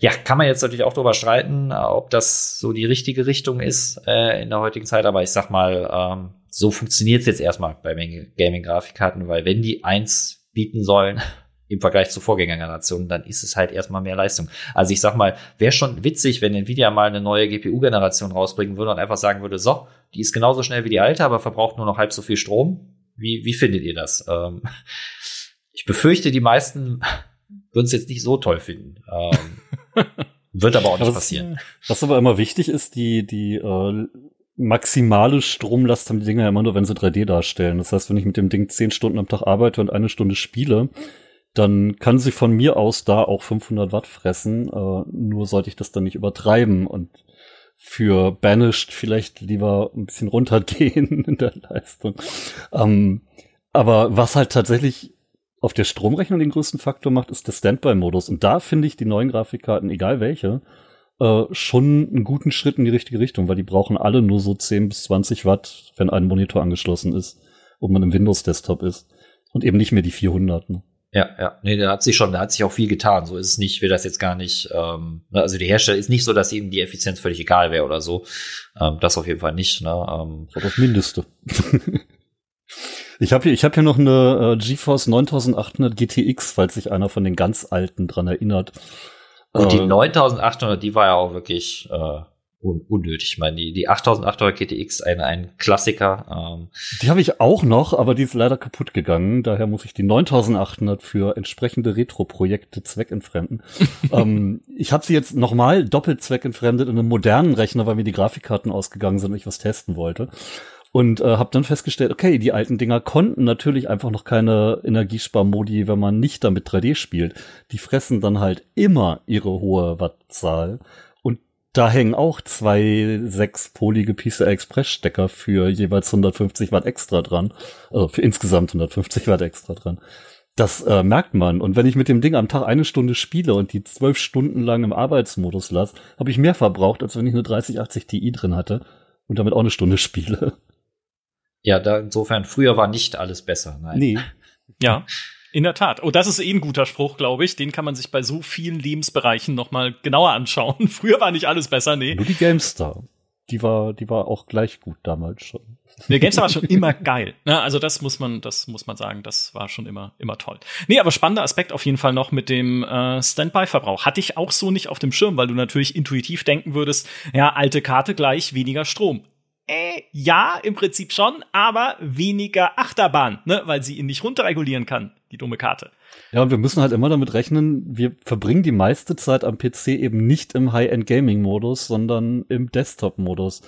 Speaker 3: ja, kann man jetzt natürlich auch darüber streiten, äh, ob das so die richtige Richtung ist äh, in der heutigen Zeit, aber ich sag mal, ähm, so funktioniert es jetzt erstmal bei Gaming-Grafikkarten, weil wenn die eins bieten sollen im Vergleich zu Vorgängergenerationen, dann ist es halt erstmal mehr Leistung. Also ich sag mal, wäre schon witzig, wenn Nvidia mal eine neue GPU-Generation rausbringen würde und einfach sagen würde, so, die ist genauso schnell wie die alte, aber verbraucht nur noch halb so viel Strom wie, wie findet ihr das? Ähm, ich befürchte, die meisten würden es jetzt nicht so toll finden. Ähm, wird aber auch nicht was, passieren.
Speaker 2: Was aber immer wichtig ist, die, die äh, maximale Stromlast haben die Dinger ja immer nur, wenn sie 3D darstellen. Das heißt, wenn ich mit dem Ding zehn Stunden am Tag arbeite und eine Stunde spiele, dann kann sie von mir aus da auch 500 Watt fressen. Äh, nur sollte ich das dann nicht übertreiben und für Banished vielleicht lieber ein bisschen runtergehen in der Leistung. Ähm, aber was halt tatsächlich auf der Stromrechnung den größten Faktor macht, ist der Standby-Modus. Und da finde ich die neuen Grafikkarten, egal welche, äh, schon einen guten Schritt in die richtige Richtung, weil die brauchen alle nur so 10 bis 20 Watt, wenn ein Monitor angeschlossen ist und man im Windows-Desktop ist. Und eben nicht mehr die 400. Ne?
Speaker 3: Ja, ja. Nee, da hat sich schon, da hat sich auch viel getan. So ist es nicht, will das jetzt gar nicht, ähm, ne, also die Hersteller ist nicht so, dass ihnen die Effizienz völlig egal wäre oder so. Ähm, das auf jeden Fall nicht, ne? Ähm.
Speaker 2: Das, das Mindeste. ich habe hier, ich habe hier noch eine äh, GeForce 9800 GTX, falls sich einer von den ganz alten dran erinnert.
Speaker 3: Und die 9800, äh, die war ja auch wirklich, äh, un unnötig. Ich meine, die, die 8800 GTX, ein, ein Klassiker. Ähm.
Speaker 2: Die habe ich auch noch, aber die ist leider kaputt gegangen. Daher muss ich die 9800 für entsprechende Retro-Projekte zweckentfremden. ähm, ich habe sie jetzt nochmal doppelt zweckentfremdet in einem modernen Rechner, weil mir die Grafikkarten ausgegangen sind und ich was testen wollte. Und äh, habe dann festgestellt, okay, die alten Dinger konnten natürlich einfach noch keine Energiesparmodi, wenn man nicht damit 3D spielt. Die fressen dann halt immer ihre hohe Wattzahl da hängen auch zwei sechspolige PCI Express Stecker für jeweils 150 Watt extra dran. Also für insgesamt 150 Watt extra dran. Das äh, merkt man. Und wenn ich mit dem Ding am Tag eine Stunde spiele und die zwölf Stunden lang im Arbeitsmodus lasse, habe ich mehr verbraucht, als wenn ich eine 3080 Ti drin hatte und damit auch eine Stunde spiele.
Speaker 3: Ja, da insofern, früher war nicht alles besser. Nein. Nee.
Speaker 1: Ja. In der Tat. Oh, das ist eh ein guter Spruch, glaube ich. Den kann man sich bei so vielen Lebensbereichen noch mal genauer anschauen. Früher war nicht alles besser, nee.
Speaker 2: Nur die GameStar. Die war, die war auch gleich gut damals schon.
Speaker 1: Der GameStar war schon immer geil. Ne? Also das muss man, das muss man sagen, das war schon immer, immer toll. Nee, aber spannender Aspekt auf jeden Fall noch mit dem äh, Standby-Verbrauch. Hatte ich auch so nicht auf dem Schirm, weil du natürlich intuitiv denken würdest, ja, alte Karte gleich weniger Strom äh, ja, im Prinzip schon, aber weniger Achterbahn, ne, weil sie ihn nicht runterregulieren kann, die dumme Karte.
Speaker 2: Ja, und wir müssen halt immer damit rechnen, wir verbringen die meiste Zeit am PC eben nicht im High-End-Gaming-Modus, sondern im Desktop-Modus.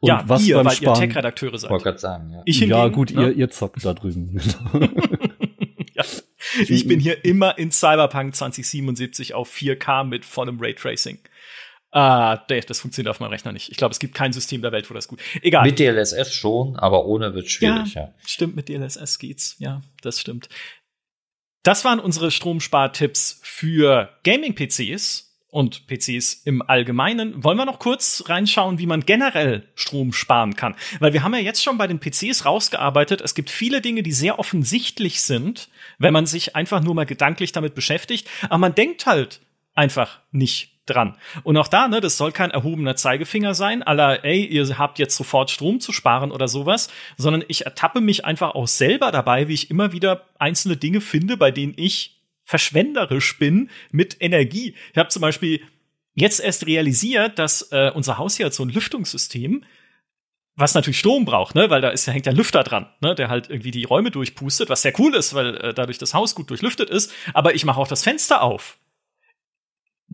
Speaker 1: Und ja, was ihr, beim weil Sparen, ihr Tech-Redakteure seid.
Speaker 3: Wollte sagen,
Speaker 2: ja. Ich hingegen, ja, gut, ne? ihr, ihr zockt da drüben.
Speaker 1: ja. Ich bin hier immer in Cyberpunk 2077 auf 4K mit vollem Raytracing. Ah, das funktioniert auf meinem Rechner nicht. Ich glaube, es gibt kein System der Welt, wo das gut. Egal.
Speaker 3: Mit DLSS schon, aber ohne wird schwierig, ja. ja.
Speaker 1: Stimmt, mit DLSS geht's. Ja, das stimmt. Das waren unsere Stromspartipps für Gaming-PCs und PCs im Allgemeinen. Wollen wir noch kurz reinschauen, wie man generell Strom sparen kann? Weil wir haben ja jetzt schon bei den PCs rausgearbeitet, es gibt viele Dinge, die sehr offensichtlich sind, wenn man sich einfach nur mal gedanklich damit beschäftigt. Aber man denkt halt einfach nicht dran. Und auch da, ne, das soll kein erhobener Zeigefinger sein, aller, ey, ihr habt jetzt sofort Strom zu sparen oder sowas, sondern ich ertappe mich einfach auch selber dabei, wie ich immer wieder einzelne Dinge finde, bei denen ich verschwenderisch bin mit Energie. Ich habe zum Beispiel jetzt erst realisiert, dass äh, unser Haus hier hat so ein Lüftungssystem, was natürlich Strom braucht, ne, weil da ist, da hängt der Lüfter dran, ne, der halt irgendwie die Räume durchpustet, was sehr cool ist, weil äh, dadurch das Haus gut durchlüftet ist. Aber ich mache auch das Fenster auf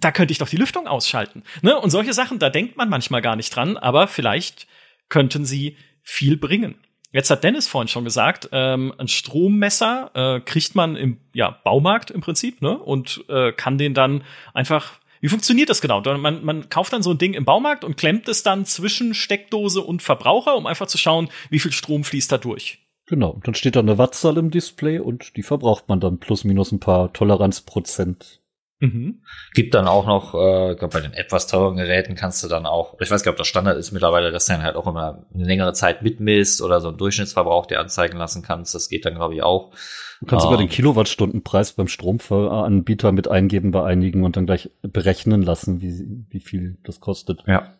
Speaker 1: da könnte ich doch die Lüftung ausschalten. Ne? Und solche Sachen, da denkt man manchmal gar nicht dran, aber vielleicht könnten sie viel bringen. Jetzt hat Dennis vorhin schon gesagt, ähm, ein Strommesser äh, kriegt man im ja, Baumarkt im Prinzip ne? und äh, kann den dann einfach. Wie funktioniert das genau? Man, man kauft dann so ein Ding im Baumarkt und klemmt es dann zwischen Steckdose und Verbraucher, um einfach zu schauen, wie viel Strom fließt da durch.
Speaker 2: Genau, und dann steht da eine Wattzahl im Display und die verbraucht man dann plus minus ein paar Toleranzprozent
Speaker 3: Mhm. Gibt dann auch noch, äh, glaub, bei den etwas teuren Geräten kannst du dann auch, ich weiß gar nicht, ob das Standard ist mittlerweile, dass du dann halt auch immer eine längere Zeit mitmisst oder so einen Durchschnittsverbrauch dir anzeigen lassen kannst. Das geht dann, glaube ich, auch.
Speaker 2: Du kannst ähm, sogar den Kilowattstundenpreis beim Stromanbieter mit eingeben bei einigen und dann gleich berechnen lassen, wie, wie viel das kostet.
Speaker 3: Ja.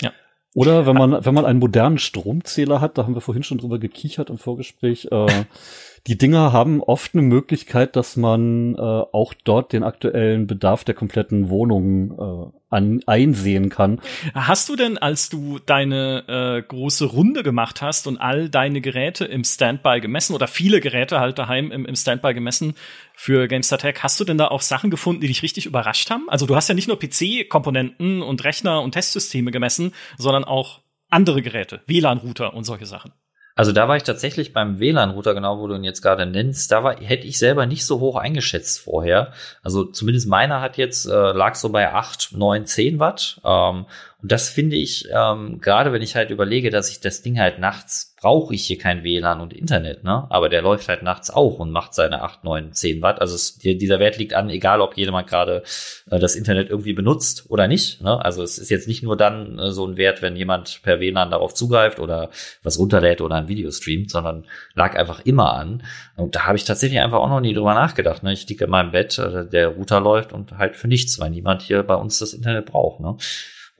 Speaker 2: Ja. Oder wenn man, wenn man einen modernen Stromzähler hat, da haben wir vorhin schon drüber gekichert im Vorgespräch, äh, die Dinger haben oft eine Möglichkeit, dass man äh, auch dort den aktuellen Bedarf der kompletten Wohnung äh, an, einsehen kann.
Speaker 1: Hast du denn, als du deine äh, große Runde gemacht hast und all deine Geräte im Standby gemessen oder viele Geräte halt daheim im, im Standby gemessen für GameStar Tech, hast du denn da auch Sachen gefunden, die dich richtig überrascht haben? Also du hast ja nicht nur PC-Komponenten und Rechner und Testsysteme gemessen, sondern auch andere Geräte, WLAN-Router und solche Sachen.
Speaker 3: Also da war ich tatsächlich beim WLAN-Router, genau wo du ihn jetzt gerade nennst, da war, hätte ich selber nicht so hoch eingeschätzt vorher. Also zumindest meiner hat jetzt, äh, lag so bei 8, 9, 10 Watt. Ähm, und das finde ich, ähm, gerade wenn ich halt überlege, dass ich das Ding halt nachts brauche ich hier kein WLAN und Internet, ne? Aber der läuft halt nachts auch und macht seine 8, 9, 10 Watt. Also es, dieser Wert liegt an, egal ob jemand gerade äh, das Internet irgendwie benutzt oder nicht. Ne? Also es ist jetzt nicht nur dann äh, so ein Wert, wenn jemand per WLAN darauf zugreift oder was runterlädt oder ein Video streamt, sondern lag einfach immer an. Und da habe ich tatsächlich einfach auch noch nie drüber nachgedacht. Ne? Ich liege in meinem Bett, äh, der Router läuft und halt für nichts, weil niemand hier bei uns das Internet braucht. Ne?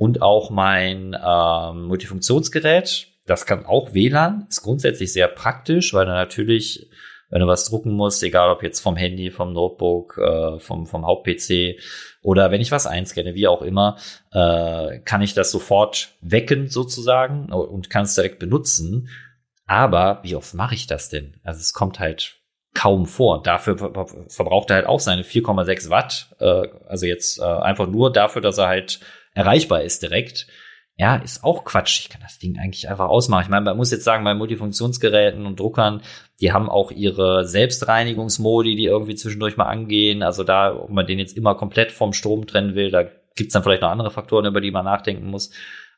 Speaker 3: Und auch mein ähm, Multifunktionsgerät, das kann auch WLAN, ist grundsätzlich sehr praktisch, weil du natürlich, wenn du was drucken musst, egal ob jetzt vom Handy, vom Notebook, äh, vom, vom Haupt-PC oder wenn ich was einscanne, wie auch immer, äh, kann ich das sofort wecken sozusagen und kann es direkt benutzen. Aber wie oft mache ich das denn? Also es kommt halt kaum vor. Dafür verbraucht er halt auch seine 4,6 Watt. Äh, also jetzt äh, einfach nur dafür, dass er halt erreichbar ist direkt ja, ist auch Quatsch. Ich kann das Ding eigentlich einfach ausmachen. Ich meine, man muss jetzt sagen, bei Multifunktionsgeräten und Druckern, die haben auch ihre Selbstreinigungsmodi, die irgendwie zwischendurch mal angehen. Also da, ob man den jetzt immer komplett vom Strom trennen will, da gibt's dann vielleicht noch andere Faktoren, über die man nachdenken muss.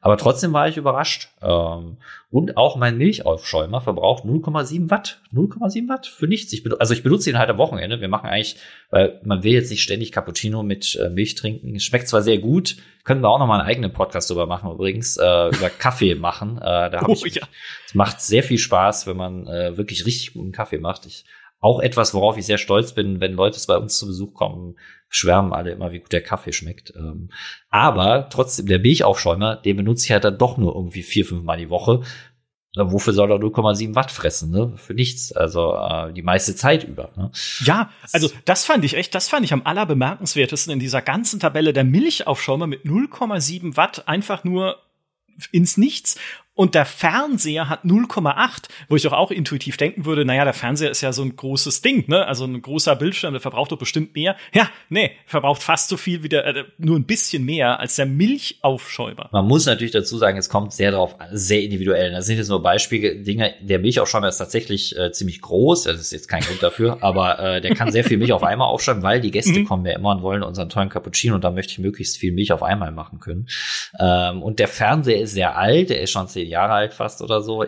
Speaker 3: Aber trotzdem war ich überrascht. Ähm, und auch mein Milchaufschäumer verbraucht 0,7 Watt. 0,7 Watt für nichts. Ich also ich benutze ihn halt am Wochenende. Wir machen eigentlich, weil man will jetzt nicht ständig Cappuccino mit äh, Milch trinken. Schmeckt zwar sehr gut. Können wir auch noch mal einen eigenen Podcast drüber machen übrigens. Äh, über Kaffee machen. Äh, da hab oh, ich, ja. Es macht sehr viel Spaß, wenn man äh, wirklich richtig guten Kaffee macht. Ich, auch etwas, worauf ich sehr stolz bin, wenn Leute bei uns zu Besuch kommen, schwärmen alle immer, wie gut der Kaffee schmeckt. Ähm, aber trotzdem, der Milchaufschäumer, den benutze ich halt dann doch nur irgendwie vier, fünf Mal die Woche. Wofür soll er 0,7 Watt fressen? Ne? Für nichts. Also äh, die meiste Zeit über. Ne?
Speaker 1: Ja, also das fand ich echt, das fand ich am allerbemerkenswertesten in dieser ganzen Tabelle der Milchaufschäumer mit 0,7 Watt einfach nur ins Nichts. Und der Fernseher hat 0,8, wo ich doch auch intuitiv denken würde, naja, der Fernseher ist ja so ein großes Ding, ne? Also ein großer Bildschirm, der verbraucht doch bestimmt mehr. Ja, nee, verbraucht fast so viel wie der, äh, nur ein bisschen mehr als der Milchaufschäumer.
Speaker 3: Man muss natürlich dazu sagen, es kommt sehr darauf, sehr individuell. Das sind jetzt nur Beispiele, Dinge, der Milchaufschäumer ist tatsächlich äh, ziemlich groß, das ist jetzt kein Grund dafür, aber äh, der kann sehr viel Milch auf einmal aufschäumen, weil die Gäste mhm. kommen ja immer und wollen unseren tollen Cappuccino und da möchte ich möglichst viel Milch auf einmal machen können. Ähm, und der Fernseher ist sehr alt, der ist schon zehn Jahre alt fast oder so.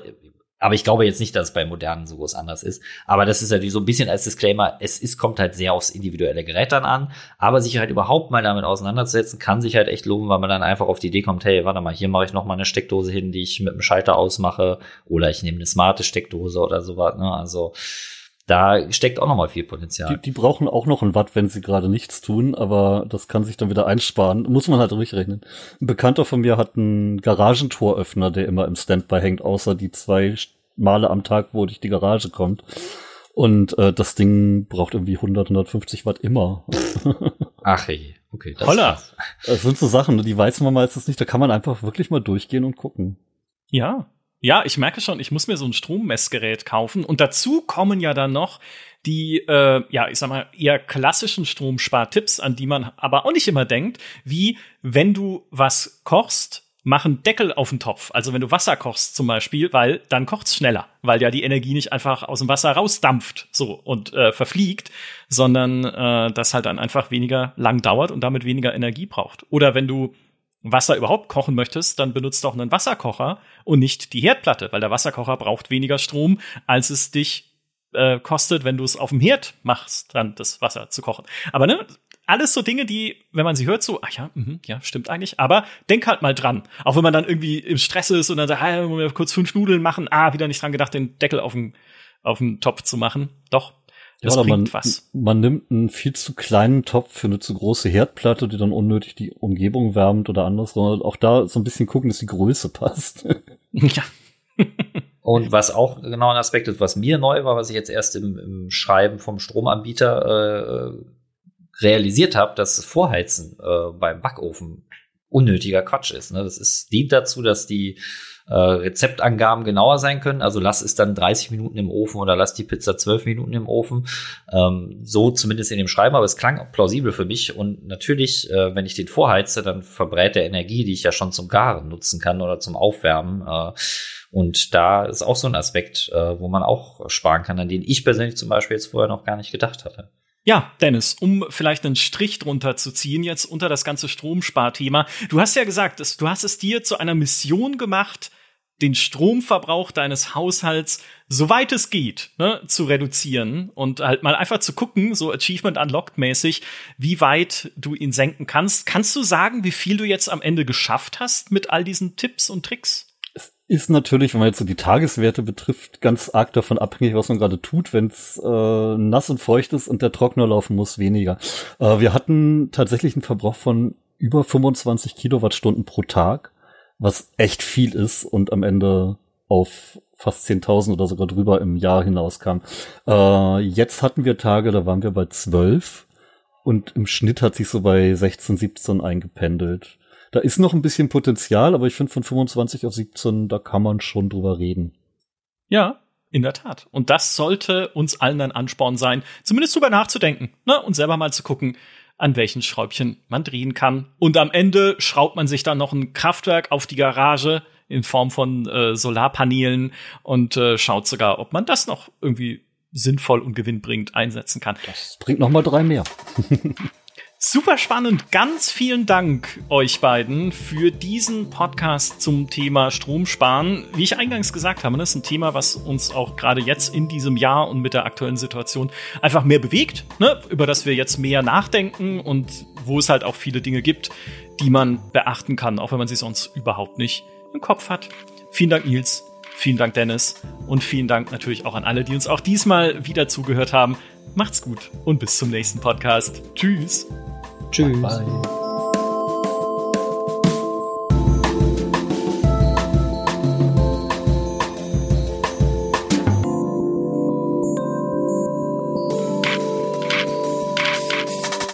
Speaker 3: Aber ich glaube jetzt nicht, dass es bei modernen so groß anders ist. Aber das ist natürlich so ein bisschen als Disclaimer. Es ist, kommt halt sehr aufs individuelle Gerät dann an. Aber sich halt überhaupt mal damit auseinanderzusetzen, kann sich halt echt lohnen, weil man dann einfach auf die Idee kommt, hey, warte mal, hier mache ich noch mal eine Steckdose hin, die ich mit dem Schalter ausmache. Oder ich nehme eine smarte Steckdose oder sowas. Ne? Also, da steckt auch noch mal viel Potenzial.
Speaker 2: Die, die brauchen auch noch ein Watt, wenn sie gerade nichts tun, aber das kann sich dann wieder einsparen. Muss man halt durchrechnen. Ein Bekannter von mir hat einen Garagentoröffner, der immer im Standby hängt, außer die zwei Male am Tag, wo durch die Garage kommt. Und äh, das Ding braucht irgendwie 100, 150 Watt immer.
Speaker 3: Ach hey, okay.
Speaker 1: Das Holla.
Speaker 2: Das sind so Sachen, ne, die weiß man meistens nicht. Da kann man einfach wirklich mal durchgehen und gucken.
Speaker 1: Ja, ja, ich merke schon, ich muss mir so ein Strommessgerät kaufen. Und dazu kommen ja dann noch die, äh, ja, ich sag mal, eher klassischen Stromspartipps, an die man aber auch nicht immer denkt, wie wenn du was kochst, mach einen Deckel auf den Topf. Also wenn du Wasser kochst zum Beispiel, weil dann kocht's schneller, weil ja die Energie nicht einfach aus dem Wasser rausdampft so und äh, verfliegt, sondern äh, das halt dann einfach weniger lang dauert und damit weniger Energie braucht. Oder wenn du Wasser überhaupt kochen möchtest, dann benutzt doch einen Wasserkocher und nicht die Herdplatte, weil der Wasserkocher braucht weniger Strom, als es dich äh, kostet, wenn du es auf dem Herd machst, dann das Wasser zu kochen. Aber ne, alles so Dinge, die, wenn man sie hört, so, ach ja, mh, ja, stimmt eigentlich. Aber denk halt mal dran. Auch wenn man dann irgendwie im Stress ist und dann sagt, ah, wir kurz fünf Nudeln machen, ah, wieder nicht dran gedacht, den Deckel auf den, auf den Topf zu machen. Doch, das ja, bringt
Speaker 2: man,
Speaker 1: was.
Speaker 2: Man nimmt einen viel zu kleinen Topf für eine zu große Herdplatte, die dann unnötig die Umgebung wärmt oder andersrum. Auch da so ein bisschen gucken, dass die Größe passt.
Speaker 1: ja.
Speaker 3: Und was auch genau ein Aspekt ist, was mir neu war, was ich jetzt erst im, im Schreiben vom Stromanbieter äh, realisiert habe, dass Vorheizen äh, beim Backofen unnötiger Quatsch ist. Ne? Das ist, dient dazu, dass die äh, Rezeptangaben genauer sein können. Also lass es dann 30 Minuten im Ofen oder lass die Pizza 12 Minuten im Ofen. Ähm, so zumindest in dem Schreiben, aber es klang plausibel für mich. Und natürlich, äh, wenn ich den vorheize, dann verbrät der Energie, die ich ja schon zum Garen nutzen kann oder zum Aufwärmen. Äh, und da ist auch so ein Aspekt, äh, wo man auch sparen kann, an den ich persönlich zum Beispiel jetzt vorher noch gar nicht gedacht hatte.
Speaker 1: Ja, Dennis, um vielleicht einen Strich drunter zu ziehen, jetzt unter das ganze Stromsparthema. Du hast ja gesagt, du hast es dir zu einer Mission gemacht, den Stromverbrauch deines Haushalts, soweit es geht, ne, zu reduzieren und halt mal einfach zu gucken, so Achievement Unlocked mäßig, wie weit du ihn senken kannst. Kannst du sagen, wie viel du jetzt am Ende geschafft hast mit all diesen Tipps und Tricks?
Speaker 2: Ist natürlich, wenn man jetzt so die Tageswerte betrifft, ganz arg davon abhängig, was man gerade tut. Wenn es äh, nass und feucht ist und der Trockner laufen muss, weniger. Äh, wir hatten tatsächlich einen Verbrauch von über 25 Kilowattstunden pro Tag, was echt viel ist und am Ende auf fast 10.000 oder sogar drüber im Jahr hinauskam. Äh, jetzt hatten wir Tage, da waren wir bei 12 und im Schnitt hat sich so bei 16, 17 eingependelt. Da ist noch ein bisschen Potenzial, aber ich finde von 25 auf 17, da kann man schon drüber reden.
Speaker 1: Ja, in der Tat. Und das sollte uns allen ein Ansporn sein, zumindest drüber nachzudenken ne? und selber mal zu gucken, an welchen Schräubchen man drehen kann. Und am Ende schraubt man sich dann noch ein Kraftwerk auf die Garage in Form von äh, Solarpanelen und äh, schaut sogar, ob man das noch irgendwie sinnvoll und gewinnbringend einsetzen kann.
Speaker 2: Das bringt noch mal drei mehr.
Speaker 1: Super spannend. Ganz vielen Dank euch beiden für diesen Podcast zum Thema Stromsparen. Wie ich eingangs gesagt habe, das ist ein Thema, was uns auch gerade jetzt in diesem Jahr und mit der aktuellen Situation einfach mehr bewegt, ne? über das wir jetzt mehr nachdenken und wo es halt auch viele Dinge gibt, die man beachten kann, auch wenn man sie sonst überhaupt nicht im Kopf hat. Vielen Dank, Nils. Vielen Dank, Dennis. Und vielen Dank natürlich auch an alle, die uns auch diesmal wieder zugehört haben. Macht's gut und bis zum nächsten Podcast. Tschüss.
Speaker 2: Tschüss. Bye, bye.